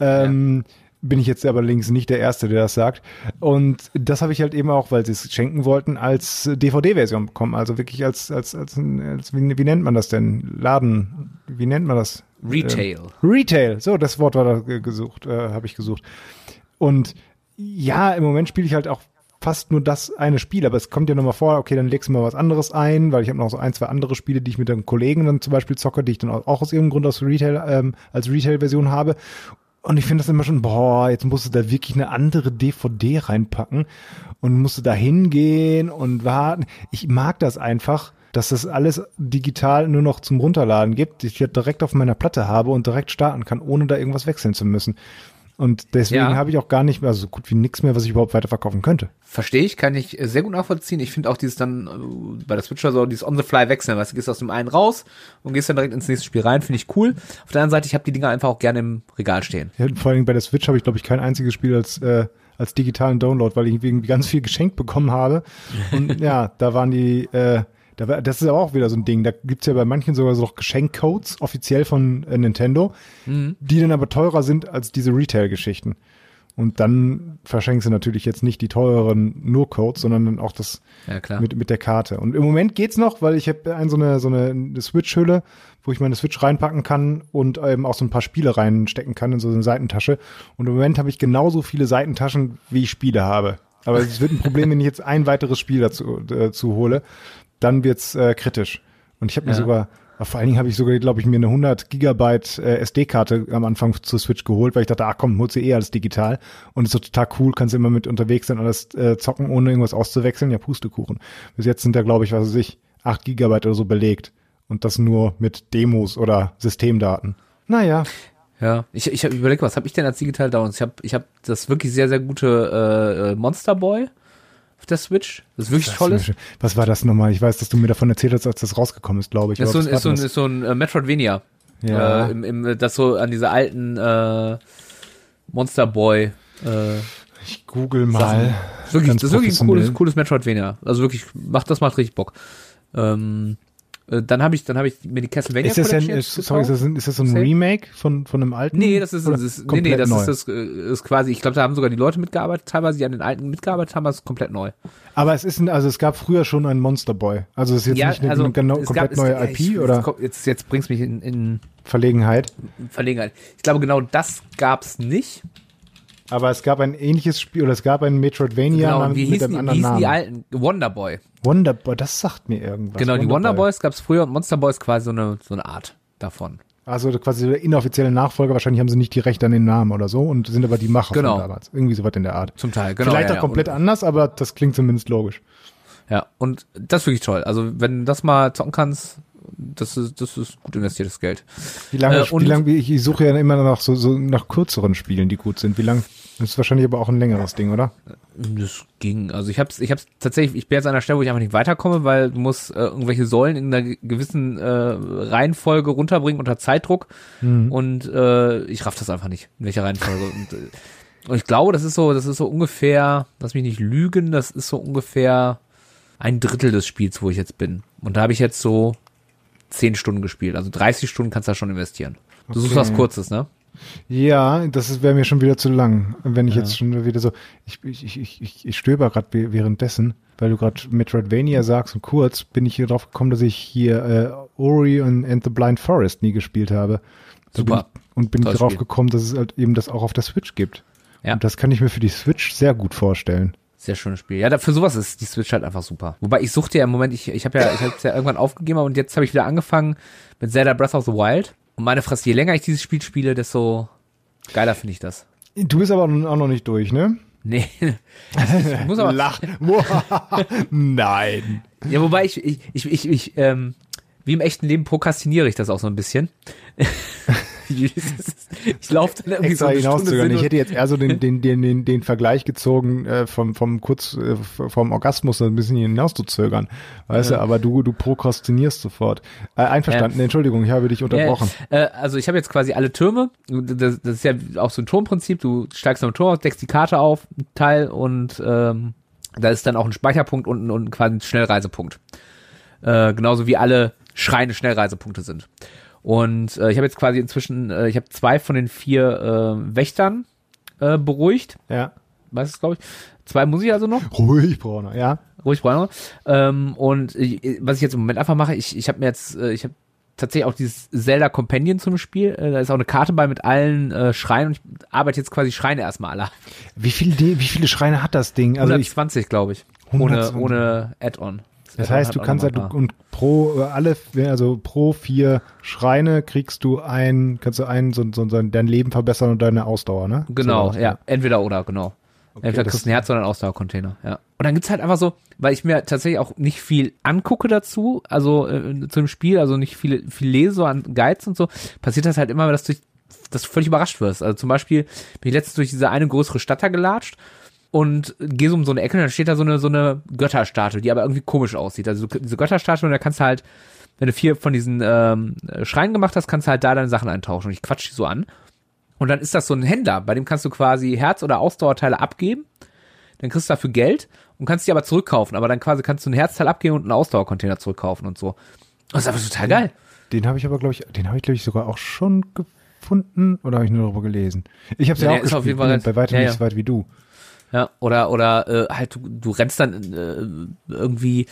Ähm, Bin ich jetzt aber links nicht der Erste, der das sagt. Und das habe ich halt eben auch, weil sie es schenken wollten, als DVD-Version bekommen. Also wirklich als, als, als, als wie, wie nennt man das denn? Laden, wie nennt man das? Retail. Retail, so das Wort war da ge- gesucht, äh, habe ich gesucht. Und ja, im Moment spiele ich halt auch fast nur das eine Spiel, aber es kommt ja nochmal vor, okay, dann legst du mal was anderes ein, weil ich habe noch so ein, zwei andere Spiele, die ich mit einem Kollegen dann zum Beispiel zocke, die ich dann auch aus irgendeinem Grund aus Retail, ähm, als Retail-Version habe. Und ich finde das immer schon, boah, jetzt musst du da wirklich eine andere DVD reinpacken und musst du da hingehen und warten. Ich mag das einfach, dass das alles digital nur noch zum Runterladen gibt, ich das direkt auf meiner Platte habe und direkt starten kann, ohne da irgendwas wechseln zu müssen. Und deswegen Ja. habe ich auch gar nicht mehr, also so gut wie nichts mehr, was ich überhaupt weiterverkaufen könnte. Verstehe ich, kann ich äh, sehr gut nachvollziehen. Ich finde auch dieses dann äh, bei der Switcher so, dieses On-the-Fly wechseln, weißt du, gehst aus dem einen raus und gehst dann direkt ins nächste Spiel rein, finde ich cool. Auf der anderen Seite, ich habe die Dinger einfach auch gerne im Regal stehen. Ja, vor allem bei der Switch habe ich, glaube ich, kein einziges Spiel als, äh, als digitalen Download, weil ich irgendwie ganz viel geschenkt bekommen habe. Und ja, da waren die, äh, da das ist aber auch wieder so ein Ding. Da gibt's ja bei manchen sogar so noch Geschenkcodes, offiziell von äh, Nintendo, die dann aber teurer sind als diese Retail-Geschichten. Und dann verschenkst du natürlich jetzt nicht die teureren nur Codes, sondern dann auch das Ja, mit, mit der Karte. Und im Moment geht's noch, weil ich habe ein, so eine, so eine Switch-Hülle, wo ich meine Switch reinpacken kann und eben auch so ein paar Spiele reinstecken kann in so eine Seitentasche. Und im Moment habe ich genauso viele Seitentaschen, wie ich Spiele habe. Aber es wird ein Problem, wenn ich jetzt ein weiteres Spiel dazu äh, zu hole, dann wird's äh, kritisch. Und ich habe mir Ja. sogar vor allen Dingen habe ich sogar, glaube ich, mir eine 100 Gigabyte äh, SD-Karte am Anfang zur Switch geholt, weil ich dachte, ach komm, holst du eh alles digital. Und ist so total cool, kannst immer mit unterwegs sein, alles äh, zocken, ohne irgendwas auszuwechseln. Ja, Pustekuchen. Bis jetzt sind da, glaube ich, was weiß ich, 8 Gigabyte oder so belegt. Und das nur mit Demos oder Systemdaten. Naja, Ja, ich, ich habe überlegt, was habe ich denn als Digital Downs? Ich habe ich hab das wirklich sehr, sehr gute äh, Monster Boy auf der Switch. Das ist wirklich Das toll. ist Was war das nochmal? Ich weiß, dass du mir davon erzählt hast, als das rausgekommen ist, glaube ich. Das ist so ein, ist so ein, ist so ein äh, Metroidvania. Ja. Äh, im, im, das so an diese alten äh, Monster Boy. Äh, ich google mal. wirklich, das ist wirklich ein cooles, cooles Metroidvania. Also wirklich, macht das macht richtig Bock. Ähm, äh, dann habe ich, dann habe ich mir die Castlevania Ist das, Collection ist, jetzt sorry, ist das, ein- ist das ein. Remake von, von einem alten? Nee, das ist, das ist nee, nee, das neu? ist das äh, ist quasi, ich glaube, da haben sogar die Leute mitgearbeitet, teilweise die an den alten mitgearbeitet haben, das ist komplett neu. Aber es ist ein, also es gab früher schon einen Monster Boy. Also es ist jetzt nicht eine genau, es komplett gab- neue es, IP ich, oder jetzt, jetzt bringst mich in, in Verlegenheit. Verlegenheit. Ich glaube, genau das gab's nicht. Aber es gab ein ähnliches Spiel oder es gab ein Metroidvania Genau, mit, wie mit hießen, einem die, wie anderen hießen die Namen. alten? Wonderboy. Wonderboy, das sagt mir irgendwas. Genau, die Wonderboy. Wonderboys gab's früher und Monster Boy ist quasi so eine, so eine Art davon. Also quasi der inoffizielle Nachfolger. Wahrscheinlich haben sie nicht die Rechte an den Namen oder so und sind aber die Macher Genau. von damals. Irgendwie sowas in der Art. Zum Teil, genau. Vielleicht ja, auch komplett anders, aber das klingt zumindest logisch. Ja, und das ist wirklich toll. Also, wenn du das mal zocken kannst, das ist, das ist gut investiertes Geld. Wie lange, Äh, wie lange, ich, suche ja immer nach so, so nach kürzeren Spielen, die gut sind. Wie lang? Das ist wahrscheinlich aber auch ein längeres Ding, oder? Das ging. Also ich hab's, ich hab's tatsächlich, ich bin jetzt an einer Stelle, wo ich einfach nicht weiterkomme, weil du musst äh, irgendwelche Säulen in einer ge- gewissen äh, Reihenfolge runterbringen unter Zeitdruck und äh, ich raff das einfach nicht, in welcher Reihenfolge. und, äh, und ich glaube, das ist so, das ist so ungefähr, lass mich nicht lügen, das ist so ungefähr ein Drittel des Spiels, wo ich jetzt bin. Und da habe ich jetzt so zehn Stunden gespielt. Also 30 Stunden kannst du da schon investieren. Du suchst Okay. was Kurzes, ne? Ja, das wäre mir schon wieder zu lang, wenn ich jetzt schon wieder so. Ich, ich, ich, ich, ich stöber gerade währenddessen, weil du gerade Metroidvania sagst und kurz bin ich hier drauf gekommen, dass ich hier äh, Ori und and the Blind Forest nie gespielt habe. Super. Bin ich, und bin drauf Spiel. gekommen, dass es halt eben das auch auf der Switch gibt. Ja. Und das kann ich mir für die Switch sehr gut vorstellen. Sehr schönes Spiel. Ja, für sowas ist die Switch halt einfach super. Wobei ich suchte ja im Moment, ich, ich habe ja, ich habe ja irgendwann aufgegeben und jetzt habe ich wieder angefangen mit Zelda Breath of the Wild. Und meine Fresse, je länger ich dieses Spiel spiele, desto geiler finde ich das. Du bist aber auch noch nicht durch, ne? Nee. Ich muss aber, Lach. Nein. ja, wobei ich, ich, ich, ich, ich ähm, wie im echten Leben prokrastiniere ich das auch so ein bisschen. ich laufe dann irgendwie so Extra Stunde hinauszögern. Ich hätte jetzt eher so den, den, den, den, den Vergleich gezogen, äh, vom, vom kurz, äh, vom Orgasmus so ein bisschen hinauszuzögern. Weißt du, aber du, du prokrastinierst sofort. Äh, einverstanden, Entschuldigung, ich habe dich unterbrochen. Ja, äh, also ich habe jetzt quasi alle Türme. Das, das ist ja auch so ein Turmprinzip. Du steigst am Turm aus, deckst die Karte auf, Teil und ähm, da ist dann auch ein Speicherpunkt unten und quasi ein Schnellreisepunkt. Äh, genauso wie alle Schreine Schnellreisepunkte sind. Und äh, ich habe jetzt quasi inzwischen, äh, ich habe zwei von den vier äh, Wächtern äh, beruhigt. Ja. Weißt du, glaube ich. Zwei muss ich also noch. Ruhig, Brauner, ja. Ruhig Bräuner. Ähm, und äh, was ich jetzt im Moment einfach mache, ich, ich habe mir jetzt, äh, ich habe tatsächlich auch dieses Zelda Companion zum Spiel. Äh, da ist auch eine Karte bei mit allen äh, Schreinen und ich arbeite jetzt quasi Schreine erstmal alle. Wie viele, wie viele Schreine hat das Ding? Also ich, 120, glaube ich. Ohne, 120. ohne Add-on. Das heißt, hat du kannst halt, du, und pro, äh, alle, also pro vier Schreine kriegst du ein, kannst du einen, so, so, so dein Leben verbessern und deine Ausdauer, ne? Genau, So, ja. Entweder oder, genau. Entweder das- kriegst du ein Herz oder einen Ausdauercontainer, ja. Und dann gibt's halt einfach so, weil ich mir tatsächlich auch nicht viel angucke dazu, also äh, zu dem Spiel, also nicht viel, viel lese so an Guides und so, passiert das halt immer, dass du, dass du völlig überrascht wirst. Also zum Beispiel bin ich letztens durch diese eine größere Stadt da gelatscht und gehe so um so eine Ecke und dann steht da so eine, so eine Götterstatue, die aber irgendwie komisch aussieht. Also diese Götterstatue und da kannst du halt, wenn du vier von diesen ähm, Schreinen gemacht hast, kannst du halt da deine Sachen eintauschen. Und ich quatsch die so an. Und dann ist das so ein Händler, bei dem kannst du quasi Herz- oder Ausdauerteile abgeben. Dann kriegst du dafür Geld und kannst die aber zurückkaufen. Aber dann quasi kannst du ein Herzteil abgeben und einen Ausdauercontainer zurückkaufen und so. Das ist einfach total geil. Den habe ich aber, glaube ich, den habe ich, glaube ich, sogar auch schon gefunden oder habe ich nur darüber gelesen? Ich habe es Ja, ja, auch gespielt, bei weitem ja, nicht ja. so weit wie du. Ja, oder oder äh, halt du, du rennst dann äh, irgendwie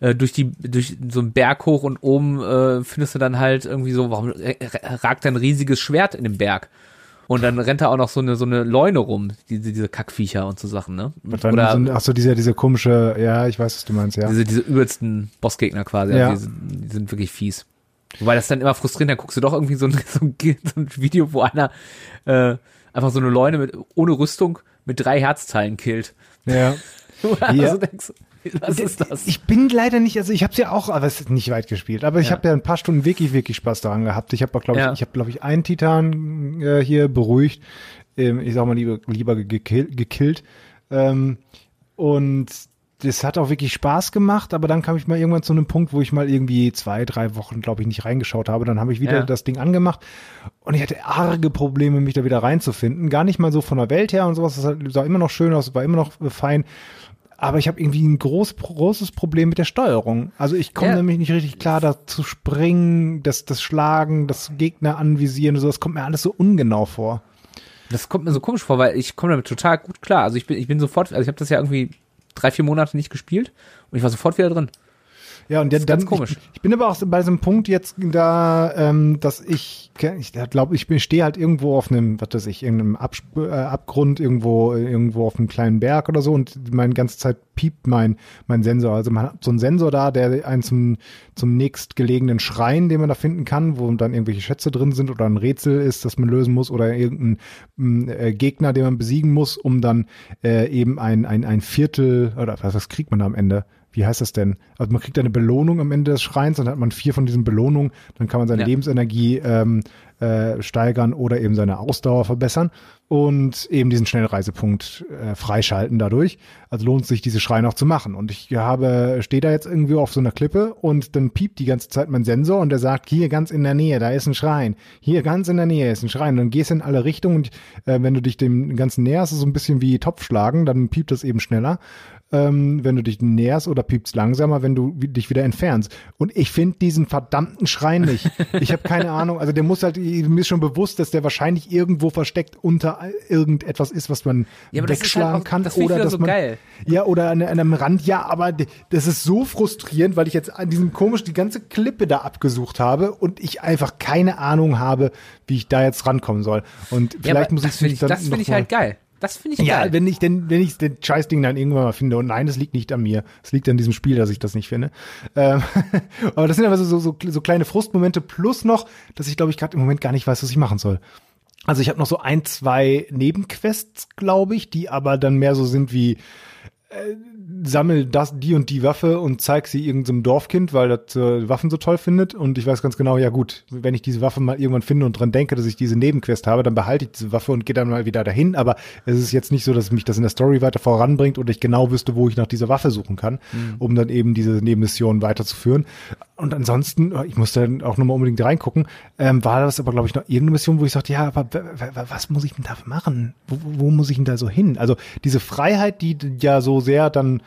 äh, durch die durch so einen Berg hoch und oben äh, findest du dann halt irgendwie so, warum äh, ragt da ein riesiges Schwert in den Berg? Und dann rennt da auch noch so eine so eine Leune rum, diese diese Kackviecher und so Sachen, ne? Und dann Oder sind, ach so, dieser, diese komische, ja, ich weiß, was du meinst, ja. diese diese übelsten Bossgegner quasi, Ja. also die, sind, die sind wirklich fies. Wobei das dann immer frustrierend, dann guckst du doch irgendwie so ein, so ein, so ein Video, wo einer äh, einfach so eine Leune mit ohne Rüstung mit drei Herzteilen killt. ja. also Ja. denkst, Was ist das? Ich bin leider nicht, also ich habe es ja auch, aber es ist nicht weit gespielt. Aber ich Ja. habe ja ein paar Stunden wirklich, wirklich Spaß daran gehabt. Ich habe glaube ich, Ja. ich habe, glaube ich, einen Titan äh, hier beruhigt. Ähm, ich sag mal lieber, lieber gekill, gekillt. Ähm, und das hat auch wirklich Spaß gemacht, aber dann kam ich mal irgendwann zu einem Punkt, wo ich mal irgendwie zwei, drei Wochen, glaube ich, nicht reingeschaut habe. Dann habe ich wieder Ja. das Ding angemacht und ich hatte arge Probleme, mich da wieder reinzufinden. Gar nicht mal so von der Welt her und sowas. Das sah immer noch schön aus, war immer noch äh, fein. Aber ich habe irgendwie ein groß, großes Problem mit der Steuerung. Also ich komme Ja. nämlich nicht richtig klar, da zu springen, das, das Schlagen, das Gegner anvisieren und so. Das kommt mir alles so ungenau vor. Das kommt mir so komisch vor, weil ich komme damit total gut klar. Also ich bin, ich bin sofort, also ich habe das ja irgendwie drei, vier Monate nicht gespielt und ich war sofort wieder drin. Ja, und dann, ganz komisch. Ich, ich bin aber auch so bei diesem Punkt jetzt da, ähm, dass ich, ich glaube, ich stehe halt irgendwo auf einem, was weiß ich, irgendeinem Absp äh, Abgrund, irgendwo, irgendwo auf einem kleinen Berg oder so und meine ganze Zeit piept mein, mein Sensor. Also man hat so einen Sensor da, der einen zum, zum nächstgelegenen Schrein, den man da finden kann, wo dann irgendwelche Schätze drin sind oder ein Rätsel ist, das man lösen muss oder irgendein äh, Gegner, den man besiegen muss, um dann äh, eben ein, ein, ein Viertel, oder was, was kriegt man da am Ende? Wie heißt das denn? Also man kriegt eine Belohnung am Ende des Schreins, dann hat man vier von diesen Belohnungen, dann kann man seine Ja. Lebensenergie ähm, äh, steigern oder eben seine Ausdauer verbessern und eben diesen Schnellreisepunkt äh, freischalten dadurch. Also lohnt sich, diese Schreine auch zu machen. Und ich habe, stehe da jetzt irgendwie auf so einer Klippe und dann piept die ganze Zeit mein Sensor und der sagt, hier ganz in der Nähe, da ist ein Schrein. Hier ganz in der Nähe ist ein Schrein. Und dann gehst du in alle Richtungen und äh, wenn du dich dem Ganzen näherst, ist es so ein bisschen wie Topfschlagen, dann piept das eben schneller ähm, wenn du dich näherst oder piepst langsamer, wenn du dich wieder entfernst. Und ich finde diesen verdammten Schrein nicht. Ich habe keine Ahnung. Also der muss halt, mir ist schon bewusst, dass der wahrscheinlich irgendwo versteckt unter irgendetwas ist, was man Ja, das ist wegschlagen halt auch- kann das oder dass so man geil. ja oder an, an einem Rand. Ja, aber das ist so frustrierend, weil ich jetzt an diesem komisch die ganze Klippe da abgesucht habe und ich einfach keine Ahnung habe, wie ich da jetzt rankommen soll. Und Ja, vielleicht aber muss das ich finde mich ich, das finde ich halt geil. Das finde ich ja, geil. wenn ich denn, wenn ich den Scheißding dann irgendwann mal finde und nein, das liegt nicht an mir. Es liegt an diesem Spiel, dass ich das nicht finde. Ähm, aber das sind aber so, so, so kleine Frustmomente plus noch, dass ich glaube ich gerade im Moment gar nicht weiß, was ich machen soll. Also ich habe noch so ein, zwei Nebenquests, glaube ich, die aber dann mehr so sind wie äh, sammel das, die und die Waffe und zeig sie irgendeinem Dorfkind, weil das äh, Waffen so toll findet. Und ich weiß ganz genau, ja gut, wenn ich diese Waffe mal irgendwann finde und dran denke, dass ich diese Nebenquest habe, dann behalte ich diese Waffe und gehe dann mal wieder dahin. Aber es ist jetzt nicht so, dass mich das in der Story weiter voranbringt und ich genau wüsste, wo ich nach dieser Waffe suchen kann, um dann eben diese Nebenmission weiterzuführen. Und ansonsten, ich musste dann auch nochmal unbedingt reingucken, ähm, war das aber, glaube ich, noch irgendeine Mission, wo ich sagte, ja, aber was muss ich denn dafür machen? Wo, wo muss ich denn da so hin? Also diese Freiheit, die ja so sehr dann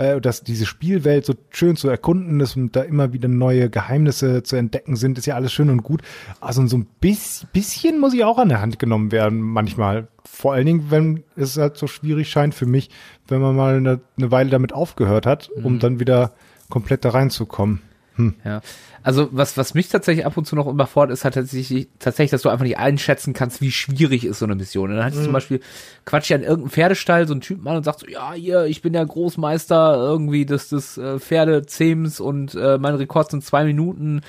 äh, dass diese Spielwelt so schön zu erkunden ist und da immer wieder neue Geheimnisse zu entdecken sind, ist ja alles schön und gut. Also so ein bis, bisschen muss ich auch an der Hand genommen werden manchmal. Vor allen Dingen, wenn es halt so schwierig scheint für mich, wenn man mal eine, eine Weile damit aufgehört hat, um dann wieder komplett da reinzukommen. Ja. Also was, was mich tatsächlich ab und zu noch überfordert, ist halt tatsächlich, tatsächlich, dass du einfach nicht einschätzen kannst, wie schwierig ist so eine Mission. Und dann hatte ich zum Beispiel, quatsch ich an irgendeinem Pferdestall so einen Typen an und sagt so, ja, hier, ich bin der Großmeister irgendwie des, des äh, Pferdezähms und äh, mein Rekord sind zwei Minuten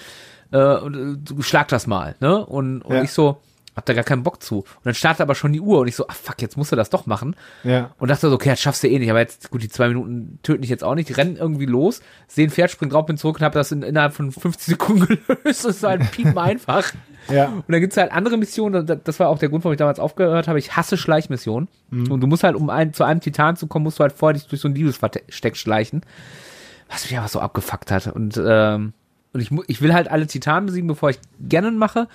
äh, und äh, schlag das mal, ne? Und, und Ja. ich so, hab da gar keinen Bock zu. Und dann startet aber schon die Uhr und ich so, ach fuck, jetzt musst du das doch machen. Ja. Und dachte so, okay, das schaffst du eh nicht. Aber jetzt, gut, die zwei Minuten töten ich jetzt auch nicht. Die rennen irgendwie los, sehen Pferd, springen drauf, bin zurück und habe das in, innerhalb von 50 Sekunden gelöst. Das ist halt piepen einfach. Ja. Und dann gibt's halt andere Missionen, das- war auch der Grund, warum ich damals aufgehört habe. Ich hasse Schleichmissionen. Und du musst halt, um ein, zu einem Titan zu kommen, musst du halt vorher dich durch so ein Liebesversteck schleichen. Was mich aber so abgefuckt hat. Und, ähm, und ich, ich will halt alle Titanen besiegen, bevor ich Ganon mache.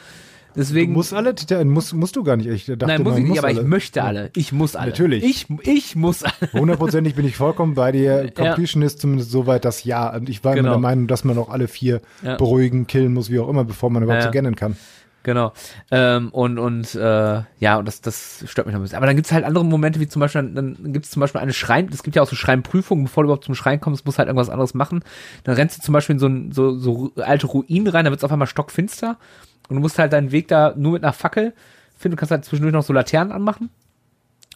Du Deswegen. musst alle, Titan- musst, musst du gar nicht. Ich dachte, Nein, muss ich nicht, aber alle. ich möchte alle. Ich muss alle. Natürlich. Ich, ich muss alle. Hundertprozentig bin ich vollkommen bei dir. Completion ist zumindest soweit das Ja. Und ich war immer Genau. der Meinung, dass man auch alle vier Ja. beruhigen, killen muss, wie auch immer, bevor man überhaupt Ja. zu Ganon kann. Genau. Ähm, und und äh, ja, und das, das stört mich noch ein bisschen. Aber dann gibt's halt andere Momente, wie zum Beispiel, dann gibt's zum Beispiel eine Schrein, es gibt ja auch so Schreinprüfungen, bevor du überhaupt zum Schrein kommst, musst halt irgendwas anderes machen. Dann rennst du zum Beispiel in so, ein, so, so alte Ruinen rein, da wird's auf einmal stockfinster und du musst halt deinen Weg da nur mit einer Fackel finden, du kannst halt zwischendurch noch so Laternen anmachen.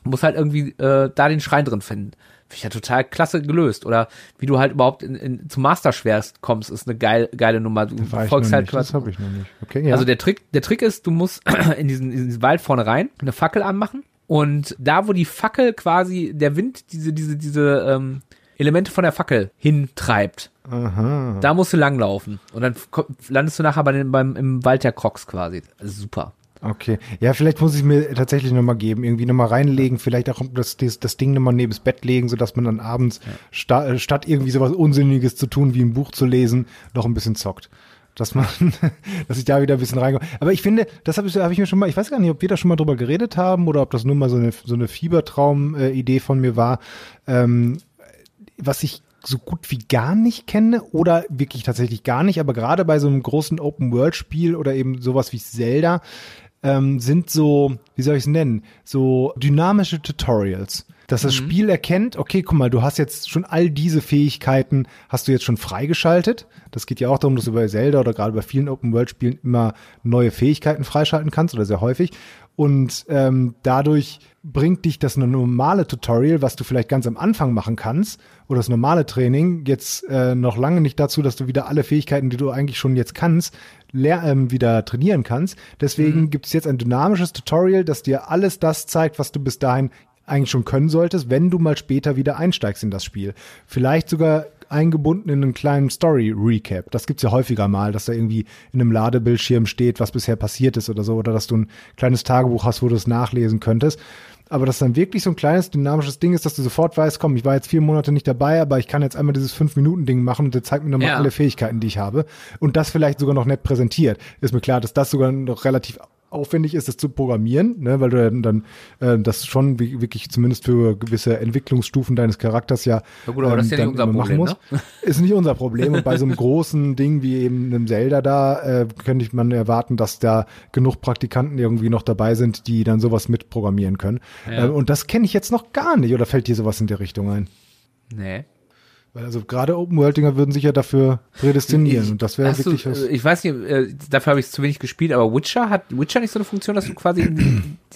Du musst halt irgendwie äh, da den Schrein drin finden. Finde ich ja total klasse gelöst. Oder wie du halt überhaupt in, in, zum Masterschwerst kommst, ist eine geil, geile Nummer. Du folgst halt nicht. Das quasi- habe ich noch nicht. Okay, ja. also der Trick, der Trick ist, du musst in diesen, in diesen Wald vorne rein, eine Fackel anmachen und da, wo die Fackel quasi, der Wind, diese, diese, diese, ähm, Elemente von der Fackel hintreibt. Aha. Da musst du langlaufen. Und dann landest du nachher bei den, beim, im Wald der Crocs quasi. Super. Okay. Ja, vielleicht muss ich mir tatsächlich nochmal geben, irgendwie nochmal reinlegen, vielleicht auch das, das, das Ding nochmal neben das Bett legen, sodass man dann abends sta äh, statt irgendwie sowas Unsinniges zu tun, wie ein Buch zu lesen, noch ein bisschen zockt. Dass man, dass ich da wieder ein bisschen reinkomme. Aber ich finde, das habe ich, hab ich mir schon mal, ich weiß gar nicht, ob wir da schon mal drüber geredet haben oder ob das nur mal so eine, so eine Fiebertraum-Idee von mir war. Ähm, was ich so gut wie gar nicht kenne oder wirklich tatsächlich gar nicht, aber gerade bei so einem großen Open-World-Spiel oder eben sowas wie Zelda ähm, sind so, wie soll ich es nennen, so dynamische Tutorials. Dass das Spiel erkennt, okay, guck mal, du hast jetzt schon all diese Fähigkeiten, hast du jetzt schon freigeschaltet. Das geht ja auch darum, dass du bei Zelda oder gerade bei vielen Open-World-Spielen immer neue Fähigkeiten freischalten kannst oder sehr häufig. Und ähm, dadurch bringt dich das normale Tutorial, was du vielleicht ganz am Anfang machen kannst, oder das normale Training, jetzt äh, noch lange nicht dazu, dass du wieder alle Fähigkeiten, die du eigentlich schon jetzt kannst, lehr ähm, wieder trainieren kannst. Deswegen gibt's jetzt ein dynamisches Tutorial, das dir alles das zeigt, was du bis dahin eigentlich schon können solltest, wenn du mal später wieder einsteigst in das Spiel. Vielleicht sogar eingebunden in einen kleinen Story-Recap. Das gibt's ja häufiger mal, dass da irgendwie in einem Ladebildschirm steht, was bisher passiert ist oder so, oder dass du ein kleines Tagebuch hast, wo du es nachlesen könntest. Aber dass dann wirklich so ein kleines dynamisches Ding ist, dass du sofort weißt, komm, ich war jetzt vier Monate nicht dabei, aber ich kann jetzt einmal dieses Fünf-Minuten-Ding machen und der zeigt mir nochmal Ja. alle Fähigkeiten, die ich habe. Und das vielleicht sogar noch nett präsentiert. Ist mir klar, dass das sogar noch relativ aufwendig ist, das zu programmieren, ne, weil du dann, äh, das schon wirklich zumindest für gewisse Entwicklungsstufen deines Charakters ja, ähm, Ja gut, aber das ist ja nicht dann unser Problem, ne? Ist nicht unser Problem. Und bei so einem großen Ding wie eben einem Zelda da, äh, könnte ich man erwarten, dass da genug Praktikanten irgendwie noch dabei sind, die dann sowas mitprogrammieren können. Ja. Äh, und das kenne ich jetzt noch gar nicht. Oder fällt dir sowas in der Richtung ein? Nee. Weil also gerade Open-World-Dinger würden sich ja dafür prädestinieren. und das wäre wirklich du, äh, Ich weiß nicht, äh, dafür habe ich zu wenig gespielt, aber Witcher hat Witcher nicht so eine Funktion, dass du quasi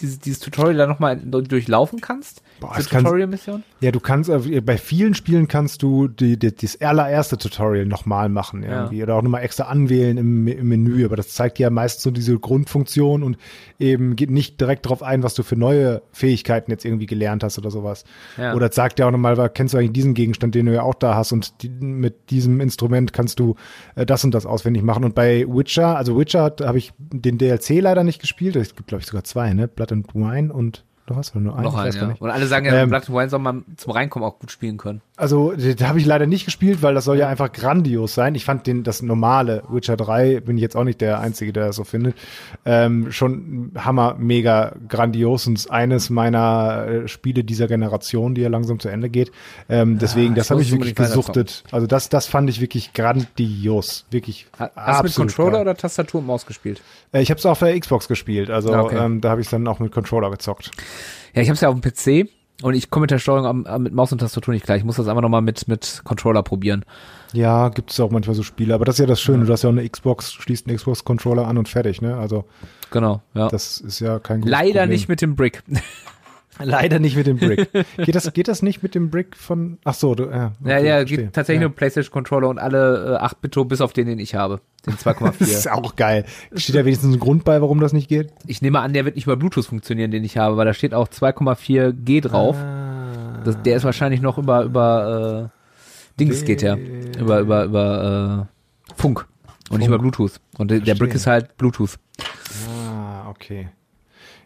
dieses, dieses Tutorial da nochmal durchlaufen kannst? Boah, Diese das kann- Tutorial-Mission? Ja, du kannst, äh, bei vielen Spielen kannst du die, die, das allererste Tutorial nochmal machen irgendwie oder auch nochmal extra anwählen im, im Menü, aber das zeigt dir ja meistens so diese Grundfunktion und eben geht nicht direkt darauf ein, was du für neue Fähigkeiten jetzt irgendwie gelernt hast oder sowas. Ja. Oder sagt ja auch nochmal, kennst du eigentlich diesen Gegenstand, den du ja auch da hast und die, mit diesem Instrument kannst du äh, das und das auswendig machen. Und bei Witcher, also Witcher habe ich den DLC leider nicht gespielt, es gibt glaube ich sogar zwei, ne? Blood and Wine und noch was? Nur einen? Noch Ich ein, weiß gar ja. Und alle sagen ja, Ähm, Blood and Wine soll man zum Reinkommen auch gut spielen können. Also, da habe ich leider nicht gespielt, weil das soll ja einfach grandios sein. Ich fand den, das normale Witcher 3, bin ich jetzt auch nicht der Einzige, der das so findet, ähm, schon hammer, mega grandios und eines meiner äh, Spiele dieser Generation, die ja langsam zu Ende geht. Ähm, deswegen, ich das habe ich wirklich gesuchtet. Also das, das fand ich wirklich grandios. Wirklich Ha- Hast du mit Controller geil. oder Tastatur und Maus gespielt? Äh, Ich habe es auf der Xbox gespielt, also Ah, okay. ähm, da habe ich dann auch mit Controller gezockt. Ja, ich habe es ja auf dem PC und ich komme mit der Steuerung am, am, mit Maus und Tastatur nicht klar. Ich muss das einfach nochmal mit, mit Controller probieren. Ja, gibt es auch manchmal so Spiele, aber das ist ja das Schöne, du hast ja auch eine Xbox, schließt einen Xbox-Controller an und fertig, ne? Also Genau, ja. Das ist ja kein gutes Leider Problem. nicht mit dem Brick. Leider nicht mit dem Brick. geht das geht das nicht mit dem Brick von Ach so, du, ja, ja, okay, ja, verstehe. gibt tatsächlich ja. nur PlayStation Controller und alle äh, 8-Bit bis auf den, den ich habe. Den Das ist 2,4. auch geil. Steht da wenigstens ein Grund bei, warum das nicht geht? ich nehme an, der wird nicht über Bluetooth funktionieren, den ich habe, weil da steht auch 2,4G drauf. Ah. Das, der ist wahrscheinlich noch über, über äh, Dings geht der. Über, über, über äh, Funk. Und nicht Funk. über Bluetooth. Und der, der Brick ist halt Bluetooth. Ah, okay.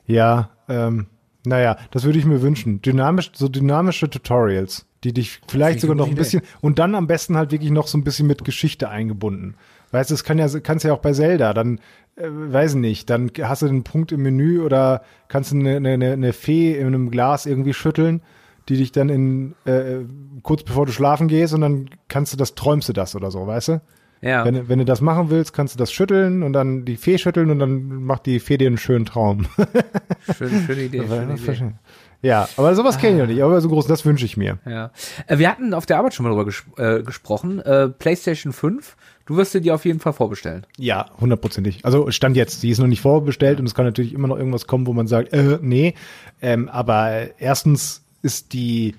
Ja, ähm, naja, das würde ich mir wünschen. Dynamisch, so dynamische Tutorials, die dich vielleicht ich sogar noch ein gute bisschen und dann am besten halt wirklich noch so ein bisschen mit Geschichte eingebunden. Weißt du, das kann ja, kannst ja auch bei Zelda, dann, äh, weiß ich nicht, dann hast du einen Punkt im Menü oder kannst du eine, eine, eine Fee in einem Glas irgendwie schütteln, die dich dann in, äh, kurz bevor du schlafen gehst und dann kannst du das, träumst du das oder so, weißt du? Ja. Wenn, du- wenn du das machen willst, kannst du das schütteln und dann die Fee schütteln und dann macht die Fee dir einen schönen Traum. Schöne, schöne Idee. Schöne Idee. Ja, aber sowas kenne ich noch nicht, aber so groß, das wünsche ich mir. Ja. Äh, Wir hatten auf der Arbeit schon mal drüber ges äh, gesprochen. Äh, PlayStation 5. Du wirst dir die auf jeden Fall vorbestellen. Ja, hundertprozentig. Also Stand jetzt, die ist noch nicht vorbestellt und es kann natürlich immer noch irgendwas kommen, wo man sagt, äh, nee. Ähm, aber erstens ist die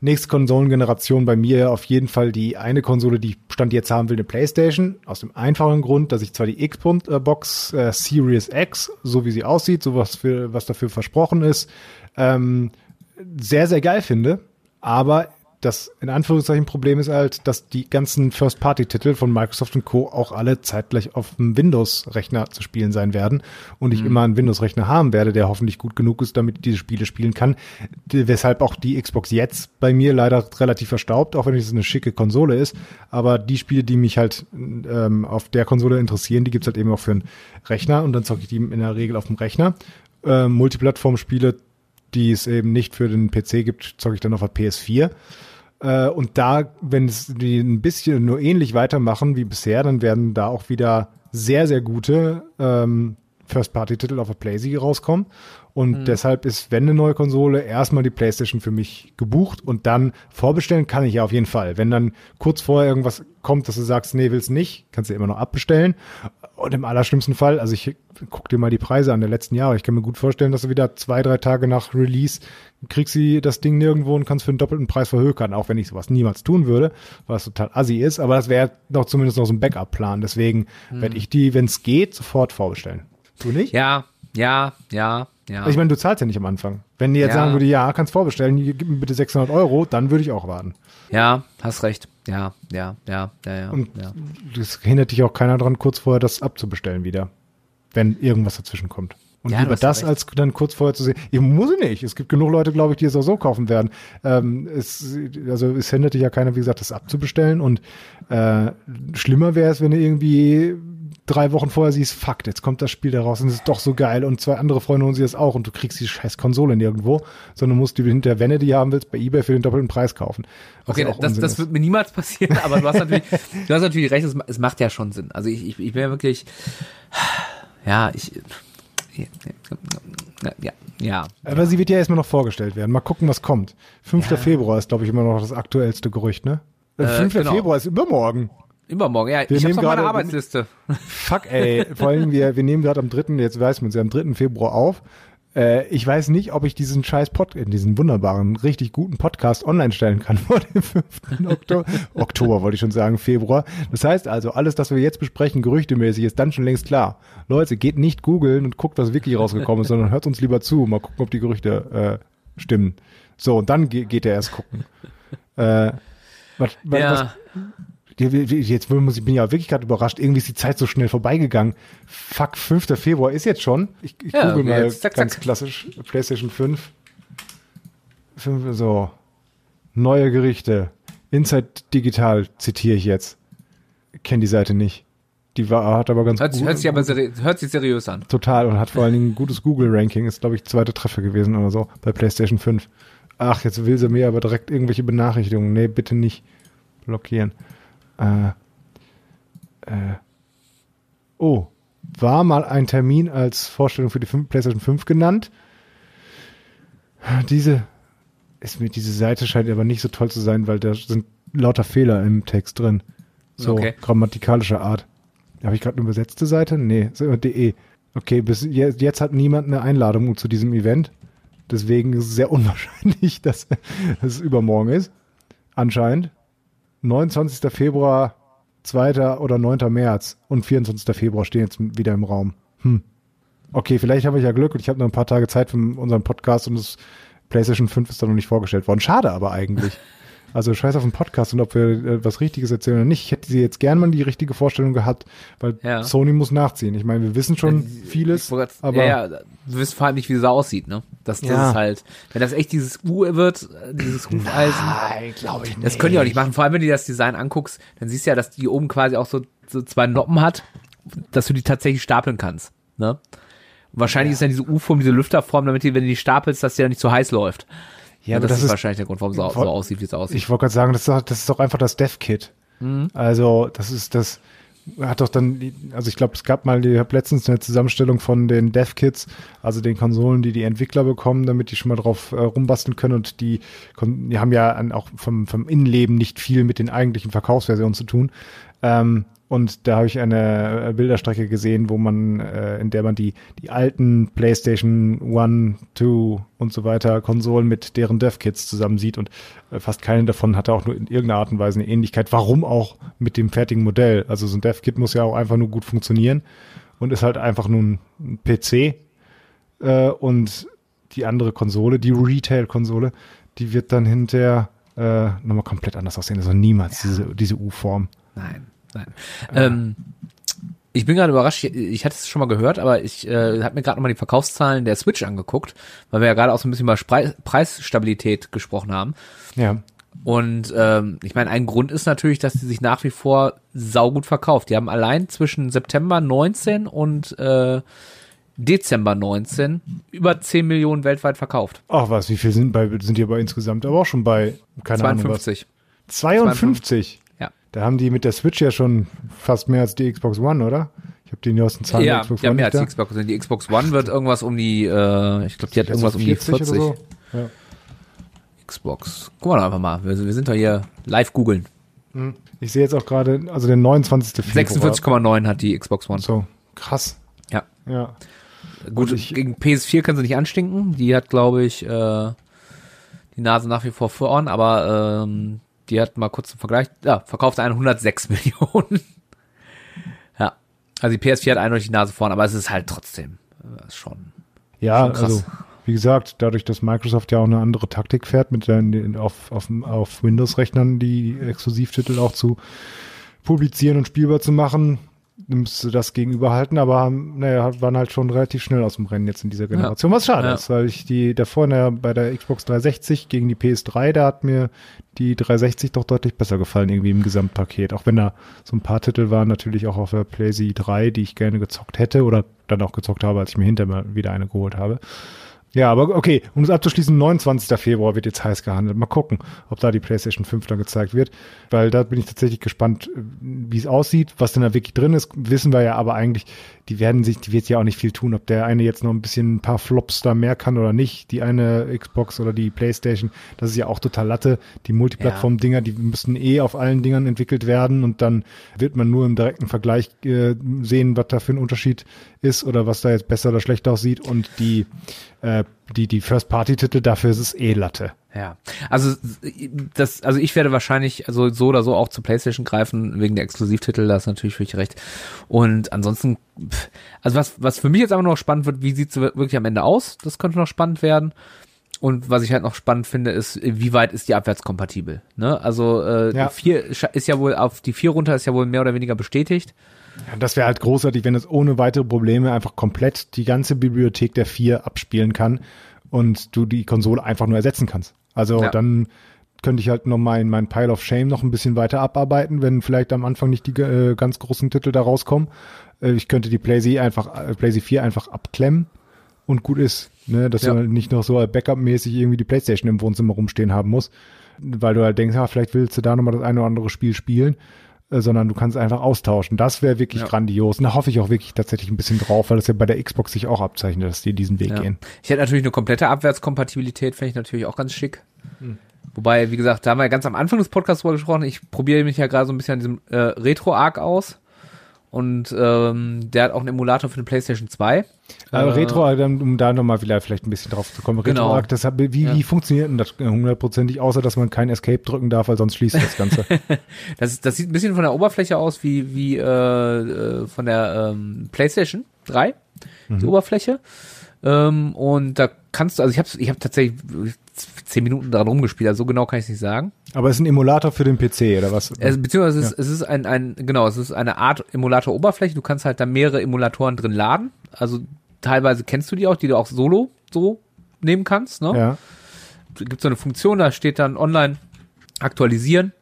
nächste Konsolengeneration bei mir auf jeden Fall die eine Konsole, die ich Stand jetzt haben will, eine Playstation. Aus dem einfachen Grund, dass ich zwar die Xbox äh, Series X, so wie sie aussieht, so was, für, was dafür versprochen ist, ähm, sehr, sehr geil finde, aber das in Anführungszeichen Problem ist halt, dass die ganzen First-Party-Titel von Microsoft und Co. auch alle zeitgleich auf dem Windows-Rechner zu spielen sein werden und ich mhm. immer einen Windows-Rechner haben werde, der hoffentlich gut genug ist, damit ich diese Spiele spielen kann. Weshalb auch die Xbox jetzt bei mir leider relativ verstaubt, auch wenn es eine schicke Konsole ist. Aber die Spiele, die mich halt ähm, auf der Konsole interessieren, die gibt's halt eben auch für einen Rechner und dann zocke ich die in der Regel auf dem Rechner. Äh, Multiplattform-Spiele, die es eben nicht für den PC gibt, zocke ich dann auf der PS4. Äh, und da, wenn es die ein bisschen nur ähnlich weitermachen wie bisher, dann werden da auch wieder sehr, sehr gute ähm, First-Party-Titel auf der PlayStation rauskommen. Und mhm. deshalb ist, wenn eine neue Konsole, erstmal die PlayStation für mich gebucht und dann vorbestellen kann ich ja auf jeden Fall. Wenn dann kurz vorher irgendwas kommt, dass du sagst, nee, willst nicht, kannst du immer noch abbestellen. Und im allerschlimmsten Fall, also ich guck dir mal die Preise an der letzten Jahre. Ich kann mir gut vorstellen, dass du wieder zwei, drei Tage nach Release kriegst du das Ding nirgendwo und kannst für einen doppelten Preis verhökern, auch wenn ich sowas niemals tun würde, was total assi ist. Aber das wäre doch zumindest noch so ein Backup-Plan. Deswegen mhm. werde ich die, wenn es geht, sofort vorbestellen. Du nicht? Ja, ja, ja, ja. Ich meine, du zahlst ja nicht am Anfang. Wenn die jetzt ja. sagen würde, ja, kannst vorbestellen, gib mir bitte 600 Euro, dann würde ich auch warten. Ja, hast recht. Ja, ja, ja, ja, ja. Und ja. das hindert dich auch keiner dran, kurz vorher das abzubestellen wieder, wenn irgendwas dazwischen kommt. Und ja, lieber das, als dann kurz vorher zu sehen. Ich muss nicht. Es gibt genug Leute, glaube ich, die es auch so kaufen werden. Ähm, es, also es hindert dich ja keiner, wie gesagt, das abzubestellen. Und äh, schlimmer wäre es, wenn du irgendwie drei Wochen vorher siehst, fuck, jetzt kommt das Spiel da raus und es ist doch so geil und zwei andere Freunde holen sie das auch und du kriegst die scheiß Konsole nirgendwo, sondern musst die hinterher, wenn du die haben willst, bei Ebay für den doppelten Preis kaufen. Okay, das, das wird mir niemals passieren, aber du hast natürlich, du hast natürlich recht, es, es macht ja schon Sinn. Also ich, ich, ich bin ja wirklich, ja, ich, ja, ja. Aber sie wird ja erstmal noch vorgestellt werden. Mal gucken, was kommt. 5. Ja. Februar ist, glaube ich, immer noch das aktuellste Gerücht, ne? Äh, 5. Äh, genau. Februar ist übermorgen. Übermorgen, ja. Wir ich hab's auf meiner Arbeitsliste. Fuck, ey. Vor allem, wir, wir nehmen gerade am 3., jetzt weiß man es ja, am 3. Februar auf. Äh, ich weiß nicht, ob ich diesen scheiß Pod, äh, diesen wunderbaren, richtig guten Podcast online stellen kann vor dem 5. Oktober. Oktober wollte ich schon sagen, Februar. Das heißt also, alles, das wir jetzt besprechen, gerüchtemäßig, ist dann schon längst klar. Leute, geht nicht googeln und guckt, was wirklich rausgekommen ist, sondern hört uns lieber zu. Mal gucken, ob die Gerüchte äh, stimmen. So, und dann ge geht er erst gucken. Äh, was, was, ja. was, Jetzt muss ich bin ja wirklich gerade überrascht. Irgendwie ist die Zeit so schnell vorbeigegangen. Fuck, 5. Februar ist jetzt schon. Ich, ich ja, google mal zack, ganz zack. klassisch PlayStation 5. 5. So. Neue Gerichte. Inside Digital zitiere ich jetzt. Kenne die Seite nicht. Die war, hat aber ganz hört, gut. Hört sich aber seri hört sich seriös an. Total und hat vor allen Dingen ein gutes Google-Ranking. Ist, glaube ich, zweite Treffer gewesen oder so bei PlayStation 5. Ach, jetzt will sie mir aber direkt irgendwelche Benachrichtigungen. Nee, bitte nicht blockieren äh, äh, oh, war mal ein Termin als Vorstellung für die 5, PlayStation 5 genannt. Diese ist mir diese Seite scheint aber nicht so toll zu sein, weil da sind lauter Fehler im Text drin. So okay. grammatikalischer Art. Habe ich gerade eine übersetzte Seite? Nee, ist immer de. Okay, bis jetzt, jetzt hat niemand eine Einladung zu diesem Event. Deswegen ist es sehr unwahrscheinlich, dass, dass es übermorgen ist. Anscheinend. 29. Februar, 2. oder 9. März und 24. Februar stehen jetzt wieder im Raum. Hm. Okay, vielleicht habe ich ja Glück und ich habe noch ein paar Tage Zeit für unseren Podcast und das PlayStation 5 ist da noch nicht vorgestellt worden. Schade aber eigentlich. Also scheiß auf den Podcast und ob wir äh, was Richtiges erzählen oder nicht. Ich hätte sie jetzt gern mal die richtige Vorstellung gehabt, weil ja. Sony muss nachziehen. Ich meine, wir wissen schon ja, vieles, grad, aber ja, ja, wir wissen vor allem nicht, wie es aussieht, ne? Das, das ja. ist halt, wenn das echt dieses U wird, äh, dieses Hufeisen. Nein, glaube ich nicht. Das können die auch nicht machen. Vor allem, wenn du das Design anguckst, dann siehst du ja, dass die oben quasi auch so, so zwei Noppen hat, dass du die tatsächlich stapeln kannst, ne? Wahrscheinlich ist dann diese U-Form, diese Lüfterform, damit die, wenn du die stapelst, dass die ja nicht zu heiß läuft. Ja, aber das, das ist wahrscheinlich der Grund, warum es so, so aussieht, wie es aussieht. Ich wollte gerade sagen, das ist, doch, das ist doch einfach das Dev-Kit. Mhm. Also, das ist das, hat doch dann, also ich glaube, es gab mal, ich habe letztens eine Zusammenstellung von den Dev-Kits, also den Konsolen, die die Entwickler bekommen, damit die schon mal drauf äh, rumbasteln können und die, die haben ja auch vom, vom Innenleben nicht viel mit den eigentlichen Verkaufsversionen zu tun. Ähm, und da habe ich eine äh, Bilderstrecke gesehen, wo man, äh, in der man die, die alten PlayStation 1, 2 und so weiter Konsolen mit deren Dev-Kits zusammen sieht und äh, fast keine davon hatte auch nur in irgendeiner Art und Weise eine Ähnlichkeit. Warum auch mit dem fertigen Modell? Also so ein Dev-Kit muss ja auch einfach nur gut funktionieren und ist halt einfach nur ein PC äh, und die andere Konsole, die Retail-Konsole, die wird dann hinterher äh, nochmal komplett anders aussehen. Also niemals Ja. diese, diese U-Form. Nein, nein. Ähm, ich bin gerade überrascht, ich, ich hatte es schon mal gehört, aber ich äh, habe mir gerade nochmal die Verkaufszahlen der Switch angeguckt, weil wir ja gerade auch so ein bisschen über Spre Preisstabilität gesprochen haben. Ja. Und ähm, ich meine, ein Grund ist natürlich, dass die sich nach wie vor saugut verkauft. Die haben allein zwischen September 19 und äh, Dezember 19 über 10 Millionen weltweit verkauft. Ach was, wie viel sind bei sind die aber insgesamt? Aber auch schon bei, keine Ahnung 52. was. 52. Ja. Da haben die mit der Switch ja schon fast mehr als die Xbox One, oder? Ich habe die neuesten Zahlen Ja, der Xbox ja, One mehr als die. Xbox. Die Xbox One wird irgendwas um die, äh, ich glaube, die hat irgendwas um die 40 40. oder so. Ja. Xbox. Guck mal doch einfach mal. Wir, wir sind doch hier live googeln. Ich sehe jetzt auch gerade, also der 29. Februar. 46,9 hat die Xbox One. So, krass. Ja. Ja. Gut, ich- gegen PS4 können sie nicht anstinken. Die hat, glaube ich, äh, die Nase nach wie vor vorn, aber ähm, die hat mal kurz zum Vergleich, ja, verkauft 106 Millionen. ja. Also die PS4 hat eindeutig die Nase vorn, aber es ist halt trotzdem äh, ist schon. Ja, Schon krass. also wie gesagt, dadurch, dass Microsoft ja auch eine andere Taktik fährt, mit den, auf, auf, auf Windows-Rechnern die Exklusivtitel auch zu publizieren und spielbar zu machen, nimmst du das gegenüberhalten, aber naja, waren halt schon relativ schnell aus dem Rennen jetzt in dieser Generation. Was schade Ja. ist, weil ich die davor na, bei der Xbox 360 gegen die PS3, da hat mir die 360 doch deutlich besser gefallen, irgendwie im Gesamtpaket. Auch wenn da so ein paar Titel waren, natürlich auch auf der PlayStation 3, die ich gerne gezockt hätte oder dann auch gezockt habe, als ich mir hinterher mal wieder eine geholt habe. Ja, aber okay, um es abzuschließen, 29. Februar wird jetzt heiß gehandelt. Mal gucken, ob da die PlayStation 5 dann gezeigt wird, weil da bin ich tatsächlich gespannt, äh, wie es aussieht, was denn da wirklich drin ist. Wissen wir ja aber eigentlich, die werden sich, die wird ja auch nicht viel tun, ob der eine jetzt noch ein bisschen ein paar Flops da mehr kann oder nicht. Die eine Xbox oder die PlayStation, das ist ja auch total Latte. Die Multiplattform-Dinger, die müssen eh auf allen Dingern entwickelt werden und dann wird man nur im direkten Vergleich äh, sehen, was da für ein Unterschied ist oder was da jetzt besser oder schlechter aussieht und die äh, die, die First-Party-Titel, dafür ist es eh Latte. Ja, also das, also ich werde wahrscheinlich also so oder so auch zur PlayStation greifen wegen der Exklusivtitel. Da ist natürlich völlig recht. Und ansonsten, pff, also was was für mich jetzt aber noch spannend wird, wie sieht's wirklich am Ende aus? Das könnte noch spannend werden. Und was ich halt noch spannend finde, ist, wie weit ist die abwärtskompatibel? Ne? Also äh, Ja. die vier ist ja wohl auf die vier runter ist ja wohl mehr oder weniger bestätigt. Ja, das wäre halt großartig, wenn es ohne weitere Probleme einfach komplett die ganze Bibliothek der vier abspielen kann und du die Konsole einfach nur ersetzen kannst. Also Ja. dann könnte ich halt noch mein, mein Pile of Shame noch ein bisschen weiter abarbeiten, wenn vielleicht am Anfang nicht die äh, ganz großen Titel da rauskommen. Äh, ich könnte die PlayZ einfach, äh, PlayZ 4 einfach abklemmen und gut ist. Ne? Dass Ja. du halt nicht noch so Backup-mäßig irgendwie die Playstation im Wohnzimmer rumstehen haben musst, weil du halt denkst, ja, vielleicht willst du da nochmal das eine oder andere Spiel spielen, äh, sondern du kannst einfach austauschen. Das wäre wirklich Ja. grandios. Und da hoffe ich auch wirklich tatsächlich ein bisschen drauf, weil das ja bei der Xbox sich auch abzeichnet, dass die diesen Weg Ja. gehen. Ich hätte natürlich eine komplette Abwärtskompatibilität, fände ich natürlich auch ganz schick. Wobei, wie gesagt, da haben wir ja ganz am Anfang des Podcasts drüber gesprochen. Ich probiere mich ja gerade so ein bisschen an diesem äh, Retro-Arc aus. Und ähm, der hat auch einen Emulator für eine PlayStation 2. Aber Äh, Retro, dann, um da nochmal wieder vielleicht ein bisschen drauf zu kommen. Genau. Retro-Arc, das wie, Ja. wie funktioniert denn das hundertprozentig, außer dass man kein Escape drücken darf, weil sonst schließt das Ganze. Das, das sieht ein bisschen von der Oberfläche aus wie, wie äh, äh, von der ähm, PlayStation 3, die Oberfläche. Ähm, und da kannst du, also ich habe ich hab tatsächlich zehn Minuten dran rumgespielt, also so genau kann ich es nicht sagen. Aber es ist ein Emulator für den PC, oder was? Es, beziehungsweise es, ist, es ist ein, ein, genau, es ist eine Art Emulator-Oberfläche. Du kannst halt da mehrere Emulatoren drin laden. Also teilweise kennst du die auch, die du auch solo so nehmen kannst. Ne? ja. gibt so eine Funktion, da steht dann online aktualisieren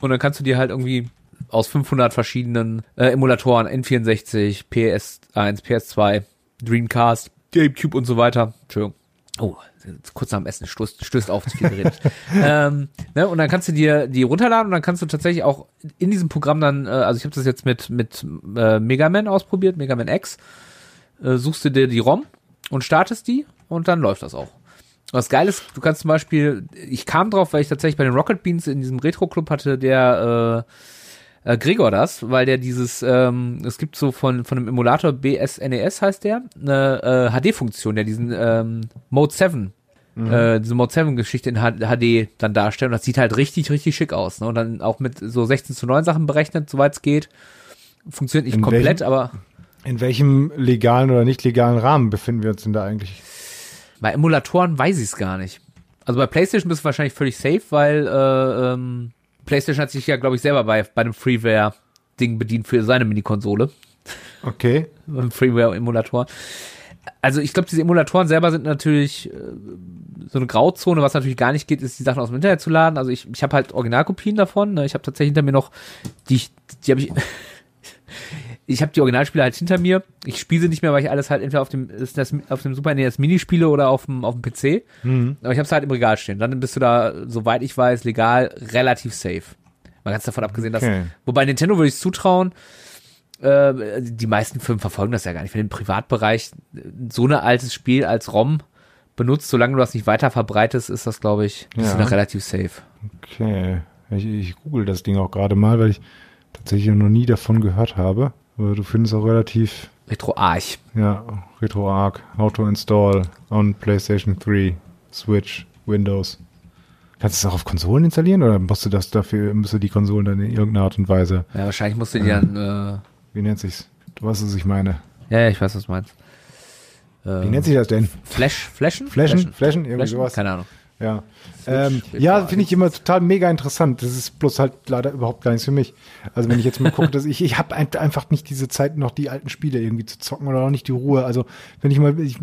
und dann kannst du dir halt irgendwie aus 500 verschiedenen äh, Emulatoren N64, PS1, PS2, Dreamcast, GameCube und so weiter. Entschuldigung. Oh, kurz nach dem Essen stößt, stößt auf, zu viel geredet. ähm, ne, und dann kannst du dir die runterladen und dann kannst du tatsächlich auch in diesem Programm dann, äh, also ich habe das jetzt mit mit äh, Mega Man ausprobiert, Mega Man X, äh, suchst du dir die ROM und startest die und dann läuft das auch. Was geil ist, du kannst zum Beispiel, ich kam drauf, weil ich tatsächlich bei den Rocket Beans in diesem Retro-Club hatte, der äh, äh, Gregor das, weil der dieses, ähm, es gibt so von, von einem Emulator BSNES heißt der, eine äh, HD-Funktion, der diesen ähm, Mode 7, äh, diese Mode 7-Geschichte in HD dann darstellt. Und das sieht halt richtig, richtig schick aus. Ne? Und dann auch mit so 16 zu 9 Sachen berechnet, soweit es geht. Funktioniert nicht In komplett, welchem- aber In welchem legalen oder nicht legalen Rahmen befinden wir uns denn da eigentlich? bei Emulatoren weiß ich es gar nicht. Also bei PlayStation bist du wahrscheinlich völlig safe, weil äh, ähm, PlayStation hat sich ja, glaube ich, selber bei, bei einem Freeware-Ding bedient für seine Minikonsole. Okay. Beim Freeware-Emulator. Also ich glaube, diese Emulatoren selber sind natürlich äh, so eine Grauzone. Was natürlich gar nicht geht, ist die Sachen aus dem Internet zu laden. Also ich, ich habe halt Originalkopien davon. Ne? Ich habe tatsächlich hinter mir noch, die, ich- die habe ich, ich habe die Originalspiele halt hinter mir. Ich spiele sie nicht mehr, weil ich alles halt entweder auf dem, ist das, auf dem Super NES Mini spiele oder auf dem, auf dem PC. Aber ich habe es halt im Regal stehen. Dann bist du da, soweit ich weiß, legal relativ safe. Mal ganz davon abgesehen, dass, Okay. wobei Nintendo würde ich zutrauen, äh, die meisten Firmen verfolgen das ja gar nicht. Wenn im Privatbereich so ein altes Spiel als ROM benutzt, solange du das nicht weiter verbreitest, ist das, glaube ich, bist Ja. du noch relativ safe. Okay. Ich, ich google das Ding auch gerade mal, weil ich tatsächlich noch nie davon gehört habe. Du findest auch relativ, RetroArch. ja, RetroArch, How to install on PlayStation 3, Switch, Windows. Kannst du es auch auf Konsolen installieren oder musst du das dafür, musst du die Konsolen dann in irgendeiner Art und Weise, Ja, wahrscheinlich musst du die dann, äh, wie nennt sich's? Du weißt, was ich meine. ja, ja, ich weiß, was du meinst. Wie nennt sich das denn? Flash, Flashen? Flashen? Flashen? Irgendwie Flashen? sowas? Keine Ahnung. Ja. Ähm, ja, finde ich immer total mega interessant. Das ist bloß halt leider überhaupt gar nichts für mich. Also wenn ich jetzt mal gucke, dass ich, ich habe einfach nicht diese Zeit, noch die alten Spiele irgendwie zu zocken oder auch nicht die Ruhe. Also wenn ich mal, ich,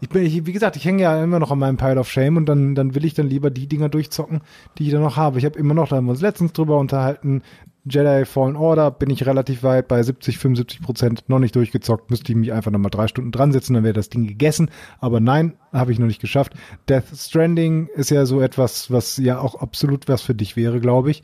ich bin, ich, wie gesagt, ich hänge ja immer noch an meinem Pile of Shame und dann, dann will ich dann lieber die Dinger durchzocken, die ich dann noch habe. Ich habe immer noch, da haben wir uns letztens drüber unterhalten, Jedi Fallen Order bin ich relativ weit bei 70, 75 Prozent noch nicht durchgezockt. Müsste ich mich einfach noch mal drei Stunden dran setzen, dann wäre das Ding gegessen. Aber nein, habe ich noch nicht geschafft. Death Stranding ist ja so etwas, was ja auch absolut was für dich wäre, glaube ich.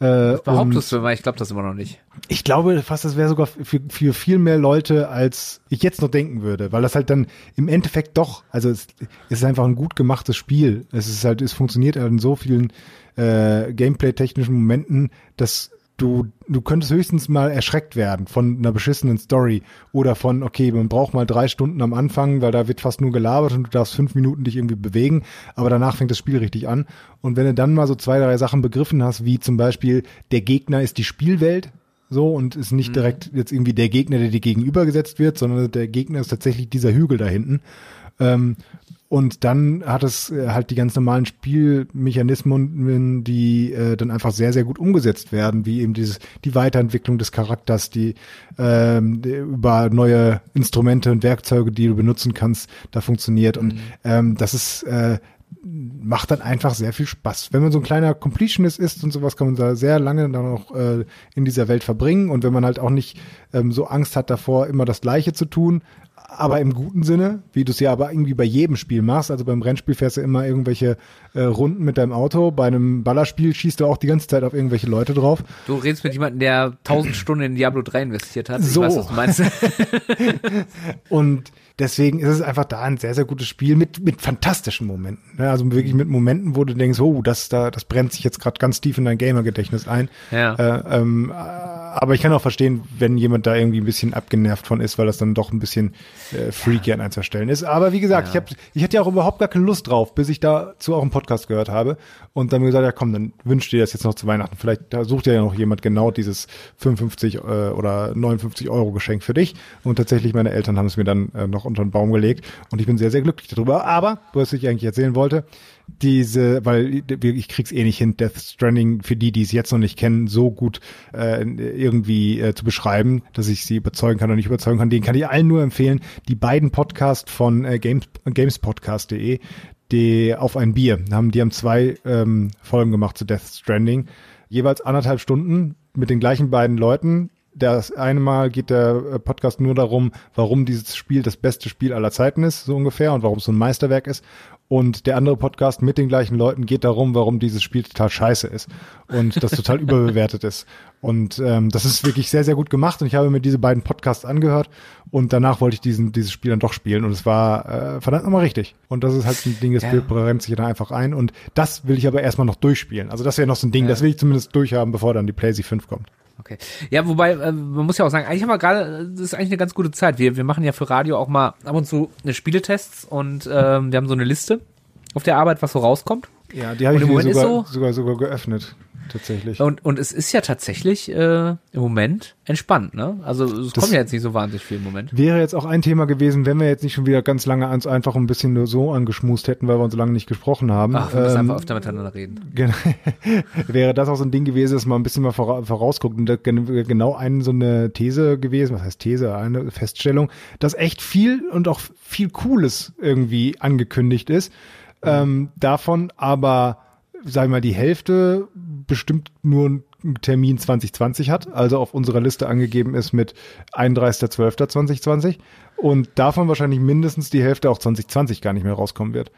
Äh, Behauptest du immer, ich glaube das immer noch nicht. ich glaube fast, das wäre sogar für, für viel mehr Leute, als ich jetzt noch denken würde, weil das halt dann im Endeffekt doch, also es, es ist einfach ein gut gemachtes Spiel. Es ist halt, es funktioniert halt in so vielen äh, Gameplay-technischen Momenten, dass du, du könntest höchstens mal erschreckt werden von einer beschissenen Story oder von, okay, man braucht mal drei Stunden am Anfang, weil da wird fast nur gelabert und du darfst fünf Minuten dich irgendwie bewegen, aber danach fängt das Spiel richtig an. Und wenn du dann mal so zwei, drei Sachen begriffen hast, wie zum Beispiel, der Gegner ist die Spielwelt, so und ist nicht direkt jetzt irgendwie der Gegner, der dir gegenübergesetzt wird, sondern der Gegner ist tatsächlich dieser Hügel da hinten. Ähm, und dann hat es äh, halt die ganz normalen Spielmechanismen, die äh, dann einfach sehr, sehr gut umgesetzt werden, wie eben dieses, die Weiterentwicklung des Charakters, die, ähm, über neue Instrumente und Werkzeuge, die du benutzen kannst, da funktioniert. Und ähm, das ist äh, macht dann einfach sehr viel Spaß. Wenn man so ein kleiner Completionist ist und sowas, kann man da sehr lange dann auch äh, in dieser Welt verbringen. Und wenn man halt auch nicht ähm, so Angst hat davor, immer das Gleiche zu tun, aber im guten Sinne, wie du es ja aber irgendwie bei jedem Spiel machst. Also beim Rennspiel fährst du immer irgendwelche äh, Runden mit deinem Auto. Bei einem Ballerspiel schießt du auch die ganze Zeit auf irgendwelche Leute drauf. Du redest mit jemandem, der 1000 Stunden in Diablo 3 investiert hat. Ich So. weiß, was du meinst. Und deswegen ist es einfach da ein sehr, sehr gutes Spiel mit, mit fantastischen Momenten. Ne? Also wirklich mit Momenten, wo du denkst, oh, das, da, das brennt sich jetzt gerade ganz tief in dein Gamer-Gedächtnis ein. Ja. Äh, ähm, äh, aber ich kann auch verstehen, wenn jemand da irgendwie ein bisschen abgenervt von ist, weil das dann doch ein bisschen äh, freaky an einzelnen Stellen ist. Aber wie gesagt, ich, hab, ich hatte ja auch überhaupt gar keine Lust drauf, bis ich dazu auch einen Podcast gehört habe. Und dann ich gesagt, ja komm, dann wünsch dir das jetzt noch zu Weihnachten. Vielleicht da sucht ja noch jemand genau dieses 55 äh, oder 59 Euro Geschenk für dich. Und tatsächlich, meine Eltern haben es mir dann äh, noch unter den Baum gelegt. Und ich bin sehr, sehr glücklich darüber. Aber, was ich eigentlich erzählen wollte, diese, weil ich krieg's eh nicht hin, Death Stranding für die, die es jetzt noch nicht kennen, so gut äh, irgendwie äh, zu beschreiben, dass ich sie überzeugen kann oder nicht überzeugen kann. Den kann ich allen nur empfehlen. Die beiden Podcasts von äh, Games, gamespodcast.de, die auf ein Bier haben, die haben zwei ähm, Folgen gemacht zu Death Stranding, jeweils anderthalb Stunden mit den gleichen beiden Leuten. Das eine Mal geht der äh, Podcast nur darum, warum dieses Spiel das beste Spiel aller Zeiten ist, so ungefähr, und warum es so ein Meisterwerk ist. Und der andere Podcast mit den gleichen Leuten geht darum, warum dieses Spiel total scheiße ist und das total überbewertet ist. Und ähm, das ist wirklich sehr, sehr gut gemacht. Und ich habe mir diese beiden Podcasts angehört und danach wollte ich diesen, dieses Spiel dann doch spielen. Und es war äh, verdammt nochmal richtig. Und das ist halt ein Ding, das Ja. brennt sich dann einfach ein. Und das will ich aber erstmal noch durchspielen. Also das wäre noch so ein Ding, das will ich zumindest durchhaben, bevor dann die PlayStation 5 kommt. Okay. Ja, wobei, äh, man muss ja auch sagen, eigentlich haben wir gerade, das ist eigentlich eine ganz gute Zeit. Wir, wir machen ja für Radio auch mal ab und zu eine Spieletests und ähm, wir haben so eine Liste auf der Arbeit, was so rauskommt. Ja, die habe ich im mir sogar, so- sogar, sogar geöffnet. Tatsächlich. Und, und es ist ja tatsächlich äh, im Moment entspannt, ne? Also es Das- kommt ja jetzt nicht so wahnsinnig viel im Moment. Wäre jetzt auch ein Thema gewesen, wenn wir jetzt nicht schon wieder ganz lange ans einfach ein bisschen nur so angeschmust hätten, weil wir uns so lange nicht gesprochen haben. Ach, wir müssen Ähm, einfach öfter miteinander reden. Gen- wäre das auch so ein Ding gewesen, dass man ein bisschen mal vora vorausguckt. Und genau eine so eine These gewesen, was heißt These, eine Feststellung, dass echt viel und auch viel Cooles irgendwie angekündigt ist. Ähm, davon aber, sagen wir mal, die Hälfte bestimmt nur einen Termin 2020 hat, also auf unserer Liste angegeben ist mit 31.12.2020 und davon wahrscheinlich mindestens die Hälfte auch 2020 gar nicht mehr rauskommen wird.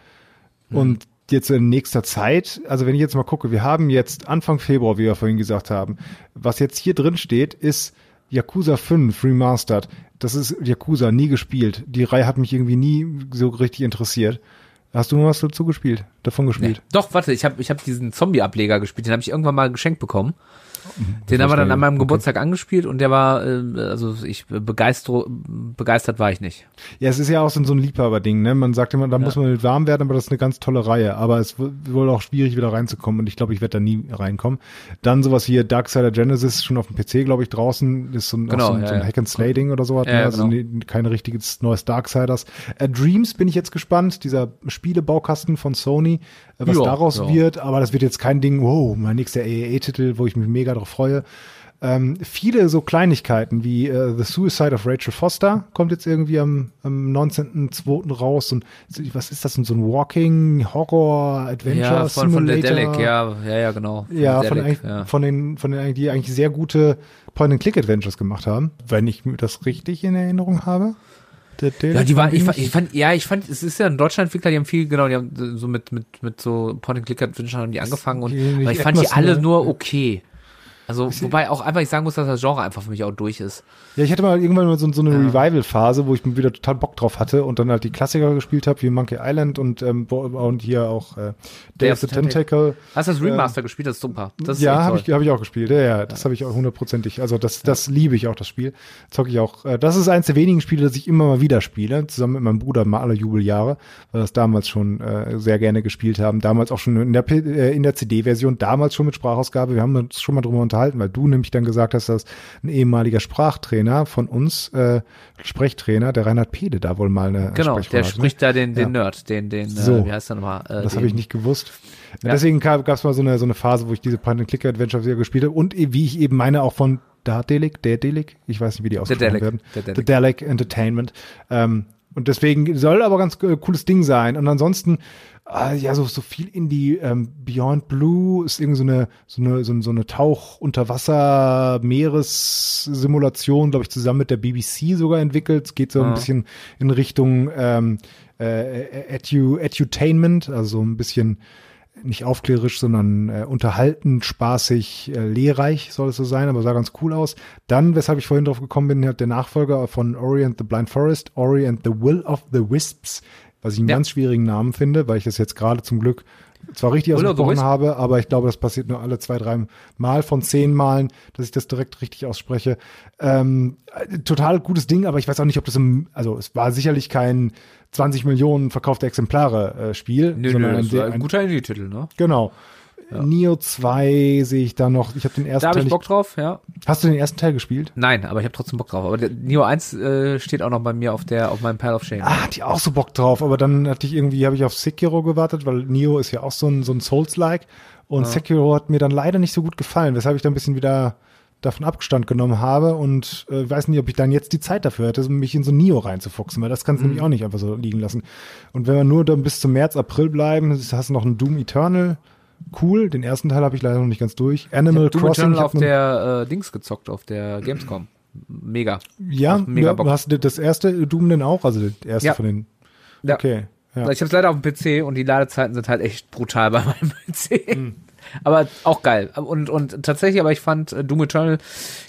Und jetzt in nächster Zeit, also wenn ich jetzt mal gucke, wir haben jetzt Anfang Februar, wie wir vorhin gesagt haben, was jetzt hier drin steht, ist Yakuza 5 Remastered. Das ist Yakuza, nie gespielt. Die Reihe hat mich irgendwie nie so richtig interessiert. Hast du mal was dazu gespielt? Davon gespielt? Doch, warte, ich habe ich hab diesen Zombie-Ableger gespielt, den habe ich irgendwann mal geschenkt bekommen. Den haben wir dann an meinem Okay. Geburtstag angespielt und der war, äh, also ich begeistert, begeistert war ich nicht. Ja, es ist ja auch so, ein Liebhaberding, ne? Man sagt immer, da muss man mit warm werden, aber das ist eine ganz tolle Reihe. Aber es w- wohl auch schwierig, wieder reinzukommen und ich glaube, ich werde da nie reinkommen. Dann sowas wie Darksider Genesis, schon auf dem PC, glaube ich, draußen, ist so ein, Genau, so ein, ja, so ein ja. Hack and Slay-Ding oder so, hat, Ja, ne? ja, also genau. ne, kein richtiges neues Darksiders. Äh, Dreams bin ich jetzt gespannt, dieser Spielebaukasten von Sony, äh, was Ja, daraus ja. wird, aber das wird jetzt kein Ding, wow, mein nächster AAA-Titel, wo ich mich mega drauf freue. Ähm, viele so Kleinigkeiten wie äh, The Suicide of Rachel Foster kommt jetzt irgendwie am, am 19.02. raus und was ist das denn, so ein Walking Horror Adventure Ja, von, von der Simulator? Delic, ja, ja, ja, genau. Ja, von, Delic, eigentlich, von den, von den, die eigentlich sehr gute Point-and-Click-Adventures gemacht haben, wenn ich mir das richtig in Erinnerung habe. Ja, die waren, ich fand, ich fand, ja, ich fand, es ist ja ein deutscher Entwickler, die haben viel, genau, die haben so mit, mit, mit so Point-and-Click-Adventure haben die angefangen und, aber ich fand die alle mehr- nur okay. Also, wobei auch einfach ich sagen muss, dass das Genre einfach für mich auch durch ist. Ja, ich hatte mal irgendwann mal so, so eine Revival-Phase, wo ich wieder total Bock drauf hatte und dann halt die Klassiker gespielt habe, wie Monkey Island und, ähm, und hier auch äh, Day of the Tentacle. Hast du das Remaster gespielt? Das ist super. Das ist ja, habe ich, hab ich auch gespielt. Ja, ja, das habe ich auch hundertprozentig. Also das, das liebe ich auch, das Spiel. Zocke ich auch. Äh, Das ist eins der wenigen Spiele, das ich immer mal wieder spiele, zusammen mit meinem Bruder mal alle Jubeljahre, weil wir das damals schon äh, sehr gerne gespielt haben. Damals auch schon in der, äh, in der CD-Version, damals schon mit Sprachausgabe. Wir haben uns schon mal drüber unterhalten, weil du nämlich dann gesagt hast, dass ein ehemaliger Sprachtrainer von uns, äh, Sprechtrainer, der Reinhard Pede, da wohl mal eine Genau, der hat, ne? spricht da den, den Ja. Nerd, den, den, So. äh, wie heißt der nochmal? Äh, Das habe ich nicht gewusst. Ja. Deswegen gab es mal so eine, so eine Phase, wo ich diese Point-and-Click-Adventure wieder gespielt habe und e- wie ich eben meine, auch von Dadelic, Dadelic, ich weiß nicht, wie die ausgesprochen werden. Dedelic Entertainment. Ähm, und deswegen soll aber ganz äh, cooles Ding sein. Und ansonsten, äh, ja, so, so viel in die ähm, Beyond Blue ist irgendwie so eine, so eine, so, eine- so eine Tauch-Unterwasser-Meeressimulation, glaube ich, zusammen mit der BBC sogar entwickelt. Es geht so ein Ah. bisschen in Richtung ähm, äh, Edu, Edutainment, also so ein bisschen nicht aufklärerisch, sondern äh, unterhaltend, spaßig, äh, lehrreich soll es so sein, aber sah ganz cool aus. Dann, weshalb ich vorhin drauf gekommen bin, hat der Nachfolger von Ori and the Blind Forest, Ori and the Will of the Wisps, was ich einen Ja. ganz schwierigen Namen finde, weil ich das jetzt gerade zum Glück zwar richtig ausgesprochen habe, aber ich glaube, das passiert nur alle zwei, drei Mal von zehn Malen, dass ich das direkt richtig ausspreche. Ähm, äh, total gutes Ding, aber ich weiß auch nicht, ob das im, also es war sicherlich kein 20 Millionen verkaufte Exemplare äh, Spiel, Nö, sondern ein, das sehr- ein guter Indie-Titel, ne? Genau. Neo 2 sehe ich da noch. Ich habe den ersten Da habe Teil. ich Bock drauf, ja. hast du den ersten Teil gespielt? Nein, aber ich habe trotzdem Bock drauf. Aber der Neo 1 äh, steht auch noch bei mir auf der auf meinem Pile of Shame. Ah, hatte ich auch so Bock drauf, aber dann hatte ich irgendwie, habe ich auf Sekiro gewartet, weil Neo ist ja auch so ein, so ein Souls-like. Und Sekiro hat mir dann leider nicht so gut gefallen, weshalb ich da ein bisschen wieder davon Abstand genommen habe und äh, weiß nicht, ob ich dann jetzt die Zeit dafür hätte, mich in so ein Neo reinzufuchsen, weil das kannst du nämlich auch nicht einfach so liegen lassen. Und wenn wir nur dann bis zum März, April bleiben, hast du noch einen Doom Eternal. Cool, den ersten Teil habe ich leider noch nicht ganz durch. Animal Doom Crossing. Eternal ich auf der äh, Dings gezockt, auf der Gamescom. Mega. Ja, mega ja hast du das erste Doom denn auch? Also der erste Ja. von den. Ja. Okay. Ja. Ich habe es leider auf dem PC und die Ladezeiten sind halt echt brutal bei meinem PC. Hm. Aber auch geil. Und, und tatsächlich, aber ich fand äh, Doom Eternal,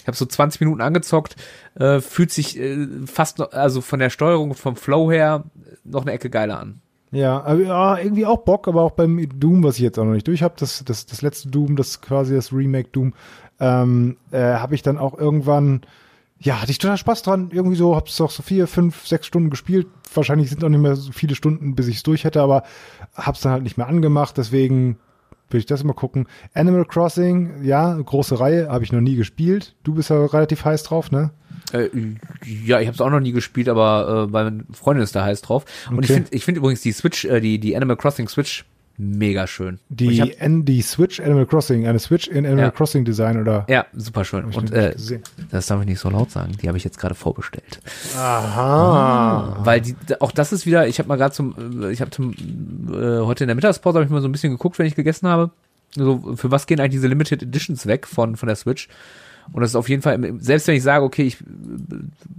ich habe so 20 Minuten angezockt, äh, fühlt sich äh, fast noch, also von der Steuerung, vom Flow her, noch eine Ecke geiler an. Ja, irgendwie auch Bock, aber auch beim Doom, was ich jetzt auch noch nicht durch habe, das, das, das letzte Doom, das quasi das Remake Doom, ähm, äh, habe ich dann auch irgendwann, ja, hatte ich total Spaß dran. Irgendwie so, hab's doch so vier, fünf, sechs Stunden gespielt. Wahrscheinlich sind auch nicht mehr so viele Stunden, bis ich es durch hätte, aber hab's dann halt nicht mehr angemacht. Deswegen würde ich das mal gucken. Animal Crossing, ja, große Reihe, habe ich noch nie gespielt. Du bist ja relativ heiß drauf, ne? Äh, ja, ich habe es auch noch nie gespielt, aber äh, meine Freundin ist da heiß drauf. Und okay. ich finde ich finde übrigens die Switch, äh, die, die Animal Crossing Switch mega schön. Die, hab, die Switch Animal Crossing, eine Switch in Animal ja. Crossing Design oder? Ja, super schön. Und äh, das darf ich nicht so laut sagen. Die habe ich jetzt gerade vorbestellt. Aha. Ah, weil die, auch das ist wieder. Ich habe mal gerade zum, äh, ich habe äh, heute in der Mittagspause habe ich mal so ein bisschen geguckt, wenn ich gegessen habe. So für was gehen eigentlich diese Limited Editions weg von von der Switch? Und das ist auf jeden Fall, selbst wenn ich sage, okay, ich äh,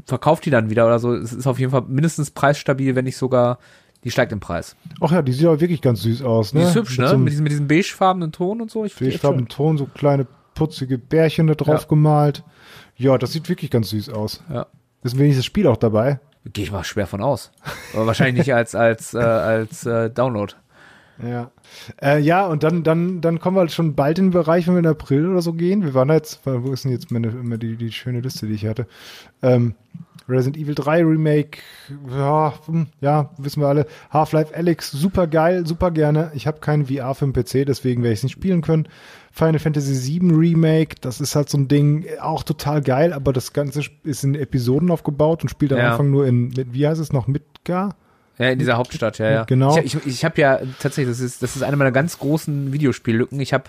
verkaufe die dann wieder oder so, es ist auf jeden Fall mindestens preisstabil, wenn nicht sogar die steigt im Preis. Ach ja, die sieht aber wirklich ganz süß aus, ne? Die ist hübsch, mit ne? So mit, diesem, mit diesem beigefarbenen Ton und so. beigefarbenen Ton, so kleine putzige Bärchen da drauf ja. gemalt. Ja, das sieht wirklich ganz süß aus. Ja. Ist ein wenigstens Spiel auch dabei? Gehe ich mal schwer von aus. Aber wahrscheinlich nicht als, als, äh, als äh, Download. Ja. Äh, ja, und dann, dann, dann kommen wir halt schon bald in den Bereich, wenn wir in April oder so gehen. Wir waren da jetzt, wo ist denn jetzt meine, immer die, die schöne Liste, die ich hatte? Ähm, Resident Evil 3 Remake, ja, hm, ja, wissen wir alle. Half-Life Alex, super geil, super gerne. Ich habe keinen VR für den PC, deswegen werde ich es nicht spielen können. Final Fantasy VII Remake, das ist halt so ein Ding, auch total geil, aber das Ganze ist in Episoden aufgebaut und spielt am ja. Anfang nur in, mit, wie heißt es noch, Midgar? Ja, in dieser Hauptstadt, ja, ja. Genau. Ich, ich, ich habe ja tatsächlich, das ist, das ist eine meiner ganz großen Videospiellücken. Ich habe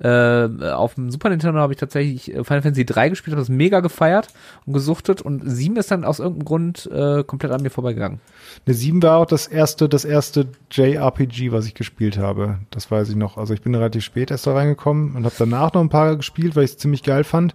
äh, auf dem Super Nintendo habe ich tatsächlich äh, Final Fantasy 3 gespielt, habe das mega gefeiert und gesuchtet und 7 ist dann aus irgendeinem Grund äh, komplett an mir vorbeigegangen. Ne, 7 war auch das erste, das erste JRPG, was ich gespielt habe. Das weiß ich noch. Also ich bin relativ spät erst da reingekommen und habe danach noch ein paar gespielt, weil ich es ziemlich geil fand.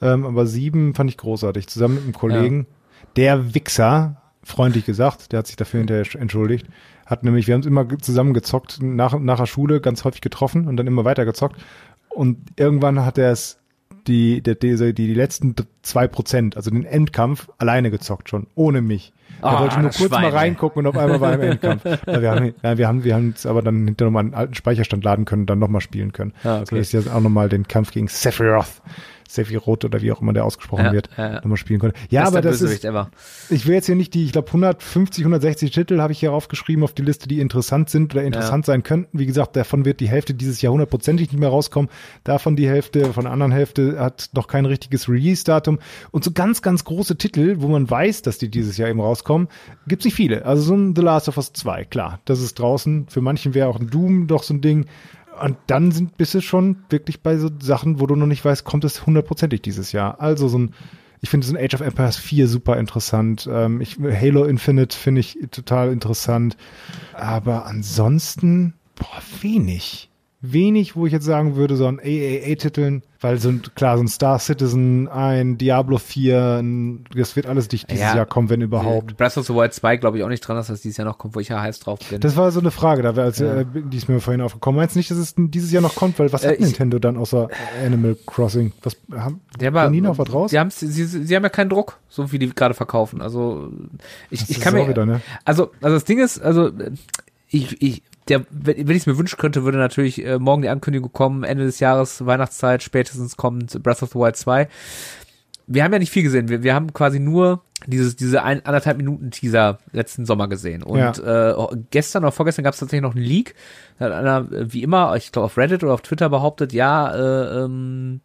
Ähm, aber 7 fand ich großartig, zusammen mit einem Kollegen. Ja. Der Wichser, freundlich gesagt, der hat sich dafür hinterher entschuldigt, hat nämlich, wir haben immer zusammen gezockt, nach, nach der Schule ganz häufig getroffen und dann immer weiter gezockt. Und irgendwann hat er es die, die, die, die letzten zwei Prozent, also den Endkampf, alleine gezockt schon, ohne mich. Er oh, wollte nur kurz Schwein, mal reingucken und auf einmal war er im Endkampf. ja, wir haben, ja, wir haben, wir haben es aber dann hinterher nochmal einen alten Speicherstand laden können und dann nochmal spielen können. Ah, okay. So ist jetzt auch nochmal den Kampf gegen Sephiroth Sephiroth oder wie auch immer der ausgesprochen ja, wird, ja, ja. nochmal spielen konnte. Ja, aber das ist, ever. ich will jetzt hier nicht die, ich glaube 150, 160 Titel habe ich hier aufgeschrieben auf die Liste, die interessant sind oder interessant sein könnten. Wie gesagt, davon wird die Hälfte dieses Jahr hundertprozentig nicht mehr rauskommen. Davon die Hälfte, von der anderen Hälfte hat noch kein richtiges Release-Datum. Und so ganz, ganz große Titel, wo man weiß, dass die dieses Jahr eben rauskommen, gibt's nicht viele. Also so ein The Last of Us 2, klar, das ist draußen. Für manchen wäre auch ein Doom doch so ein Ding. Und dann sind, bist du schon wirklich bei so Sachen, wo du noch nicht weißt, kommt es hundertprozentig dieses Jahr. Also so ein, ich finde so ein Age of Empires 4 super interessant. Ähm, ich, Halo Infinite finde ich total interessant. Aber ansonsten, boah, wenig wenig, wo ich jetzt sagen würde, so an AAA-Titeln, weil so ein, klar, so ein Star Citizen, ein Diablo 4, ein, das wird alles nicht dieses ja, Jahr kommen, wenn überhaupt. Breath of the Wild 2 glaube ich auch nicht dran, dass das dieses Jahr noch kommt, wo ich ja heiß drauf bin. Das war so eine Frage, da wäre, als, ja. äh, die ist mir vorhin aufgekommen. Meinst du nicht, dass es dieses Jahr noch kommt? Weil was äh, hat Nintendo dann außer Animal Crossing? Was, haben, der war, nie noch was raus? Sie, sie, sie haben ja keinen Druck, so wie die gerade verkaufen. Also, ich, ich kann mir, wieder, ne? also, also das Ding ist, also, ich, ich, der, wenn ich es mir wünschen könnte, würde natürlich äh, morgen die Ankündigung kommen, Ende des Jahres, Weihnachtszeit, spätestens kommt Breath of the Wild 2. Wir haben ja nicht viel gesehen. Wir, wir haben quasi nur dieses, diese ein, anderthalb Minuten Teaser letzten Sommer gesehen. Und ja. äh, gestern oder vorgestern gab es tatsächlich noch einen Leak. Da hat einer, wie immer, ich glaube auf Reddit oder auf Twitter behauptet, ja, äh, ähm,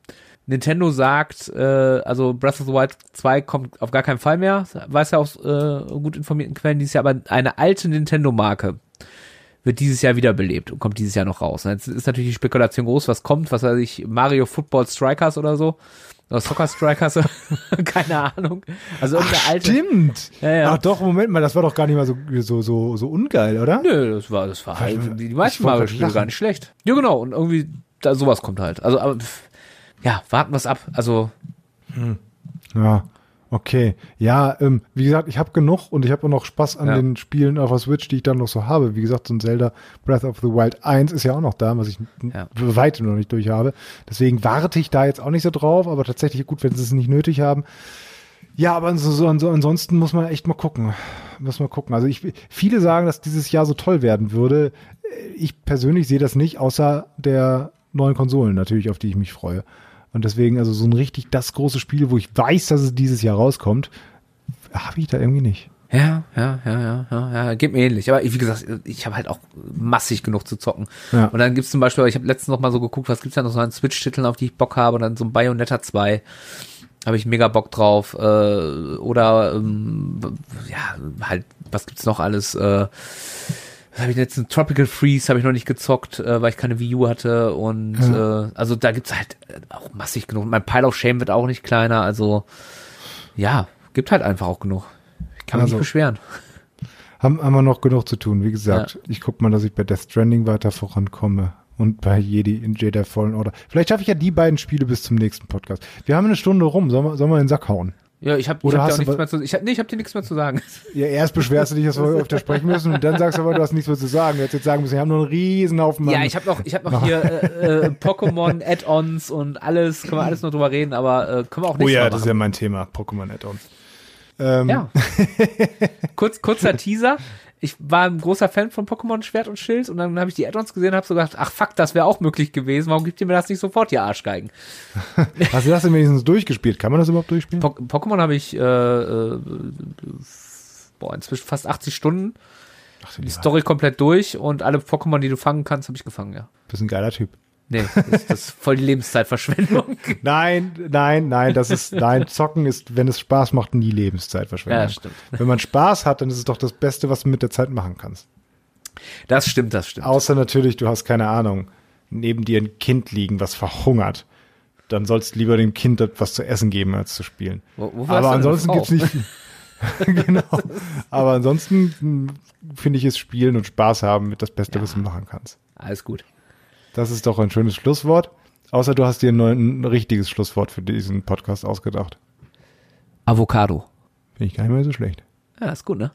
Nintendo sagt, äh, also Breath of the Wild 2 kommt auf gar keinen Fall mehr, weiß ja aus äh, gut informierten Quellen dieses Jahr, aber eine alte Nintendo-Marke wird dieses Jahr wiederbelebt und kommt dieses Jahr noch raus. Jetzt ist natürlich die Spekulation groß, was kommt, was weiß ich, Mario Football Strikers oder so. Oder Soccer Strikers, keine Ahnung. Also Ach, alte. Stimmt. Ja, ja. Ach doch, Moment mal, das war doch gar nicht mal so, so, so, so ungeil, oder? Nö, das war, das war halt, die meisten Mario-Spiele gar nicht schlecht. Ja, genau, und irgendwie, da, sowas kommt halt. Also, aber, ja, warten wir ab. Also. Hm. Ja. Okay, ja, ähm, wie gesagt, ich habe genug und ich habe auch noch Spaß an ja. den Spielen auf der Switch, die ich dann noch so habe. Wie gesagt, so ein Zelda Breath of the Wild 1 ist ja auch noch da, was ich ja. weitem noch nicht durch habe. Deswegen warte ich da jetzt auch nicht so drauf, aber tatsächlich gut, wenn sie es nicht nötig haben. Ja, aber so, so, so, ansonsten muss man echt mal gucken. Muss man gucken. Also ich, viele sagen, dass dieses Jahr so toll werden würde. Ich persönlich sehe das nicht, außer der neuen Konsolen natürlich, auf die ich mich freue. Und deswegen, also so ein richtig das große Spiel, wo ich weiß, dass es dieses Jahr rauskommt, habe ich da irgendwie nicht. Ja, ja, ja, ja, ja, ja, geht mir ähnlich. Aber wie gesagt, ich habe halt auch massig genug zu zocken. Ja. Und dann gibt's zum Beispiel, ich habe letztens noch mal so geguckt, was gibt's da noch so an Switch-Titeln, auf die ich Bock habe, und dann so ein Bayonetta 2 habe ich mega Bock drauf. Äh, oder ähm, ja, halt, was gibt's noch alles? Äh, was habe ich letzten Tropical Freeze habe ich noch nicht gezockt, äh, weil ich keine Wii U hatte und ja. äh, also da gibt's halt auch massig genug. Mein Pile of Shame wird auch nicht kleiner, also ja, gibt halt einfach auch genug. Ich kann mich also, nicht beschweren. Haben, haben wir noch genug zu tun. Wie gesagt, ja. ich guck mal, dass ich bei Death Stranding weiter vorankomme und bei Jedi in Jedi Fallen Order. Vielleicht schaffe ich ja die beiden Spiele bis zum nächsten Podcast. Wir haben eine Stunde rum. Sollen wir, sollen wir in den Sack hauen? Ja, ich habe hab dir auch nichts mehr zu ich hab, nee, ich hab dir nichts mehr zu sagen. Ja, erst beschwerst du dich, dass wir öfter sprechen müssen und dann sagst du aber, du hast nichts mehr zu sagen. Du hättest jetzt sagen müssen, wir haben nur einen riesen Haufen Ja, ich habe noch, ich hab noch hier äh, äh, Pokémon Add-ons und alles, können wir alles noch drüber reden, aber äh, können wir auch nicht Oh ja, das ist ja mein Thema, Pokémon Add-ons. Ähm. Ja. Kurz, kurzer Teaser ich war ein großer Fan von Pokémon Schwert und Schild und dann habe ich die Add-ons gesehen und habe so gedacht, ach fuck, das wäre auch möglich gewesen. Warum gibt ihr mir das nicht sofort, ihr Arschgeigen? Hast du das denn wenigstens durchgespielt? Kann man das überhaupt durchspielen? Po Pokémon habe ich äh, äh, boah, inzwischen fast 80 Stunden. Ach, die Story komplett durch und alle Pokémon, die du fangen kannst, habe ich gefangen, ja. Du bist ein geiler Typ. Nee, das, das ist voll die Lebenszeitverschwendung. nein, nein, nein, das ist, nein, zocken ist, wenn es Spaß macht, nie Lebenszeitverschwendung. Ja, stimmt. Wenn man Spaß hat, dann ist es doch das Beste, was du mit der Zeit machen kannst. Das stimmt, das stimmt. Außer natürlich, du hast keine Ahnung, neben dir ein Kind liegen, was verhungert. Dann sollst du lieber dem Kind etwas zu essen geben, als zu spielen. Wo, Aber ansonsten gibt's nicht viel. genau. Aber ansonsten hm, finde ich es Spielen und Spaß haben mit das Beste, ja. was du machen kannst. Alles gut. Das ist doch ein schönes Schlusswort. Außer du hast dir ein, ein richtiges Schlusswort für diesen Podcast ausgedacht. Avocado. Finde ich gar nicht mehr so schlecht. Ja, ist gut, ne?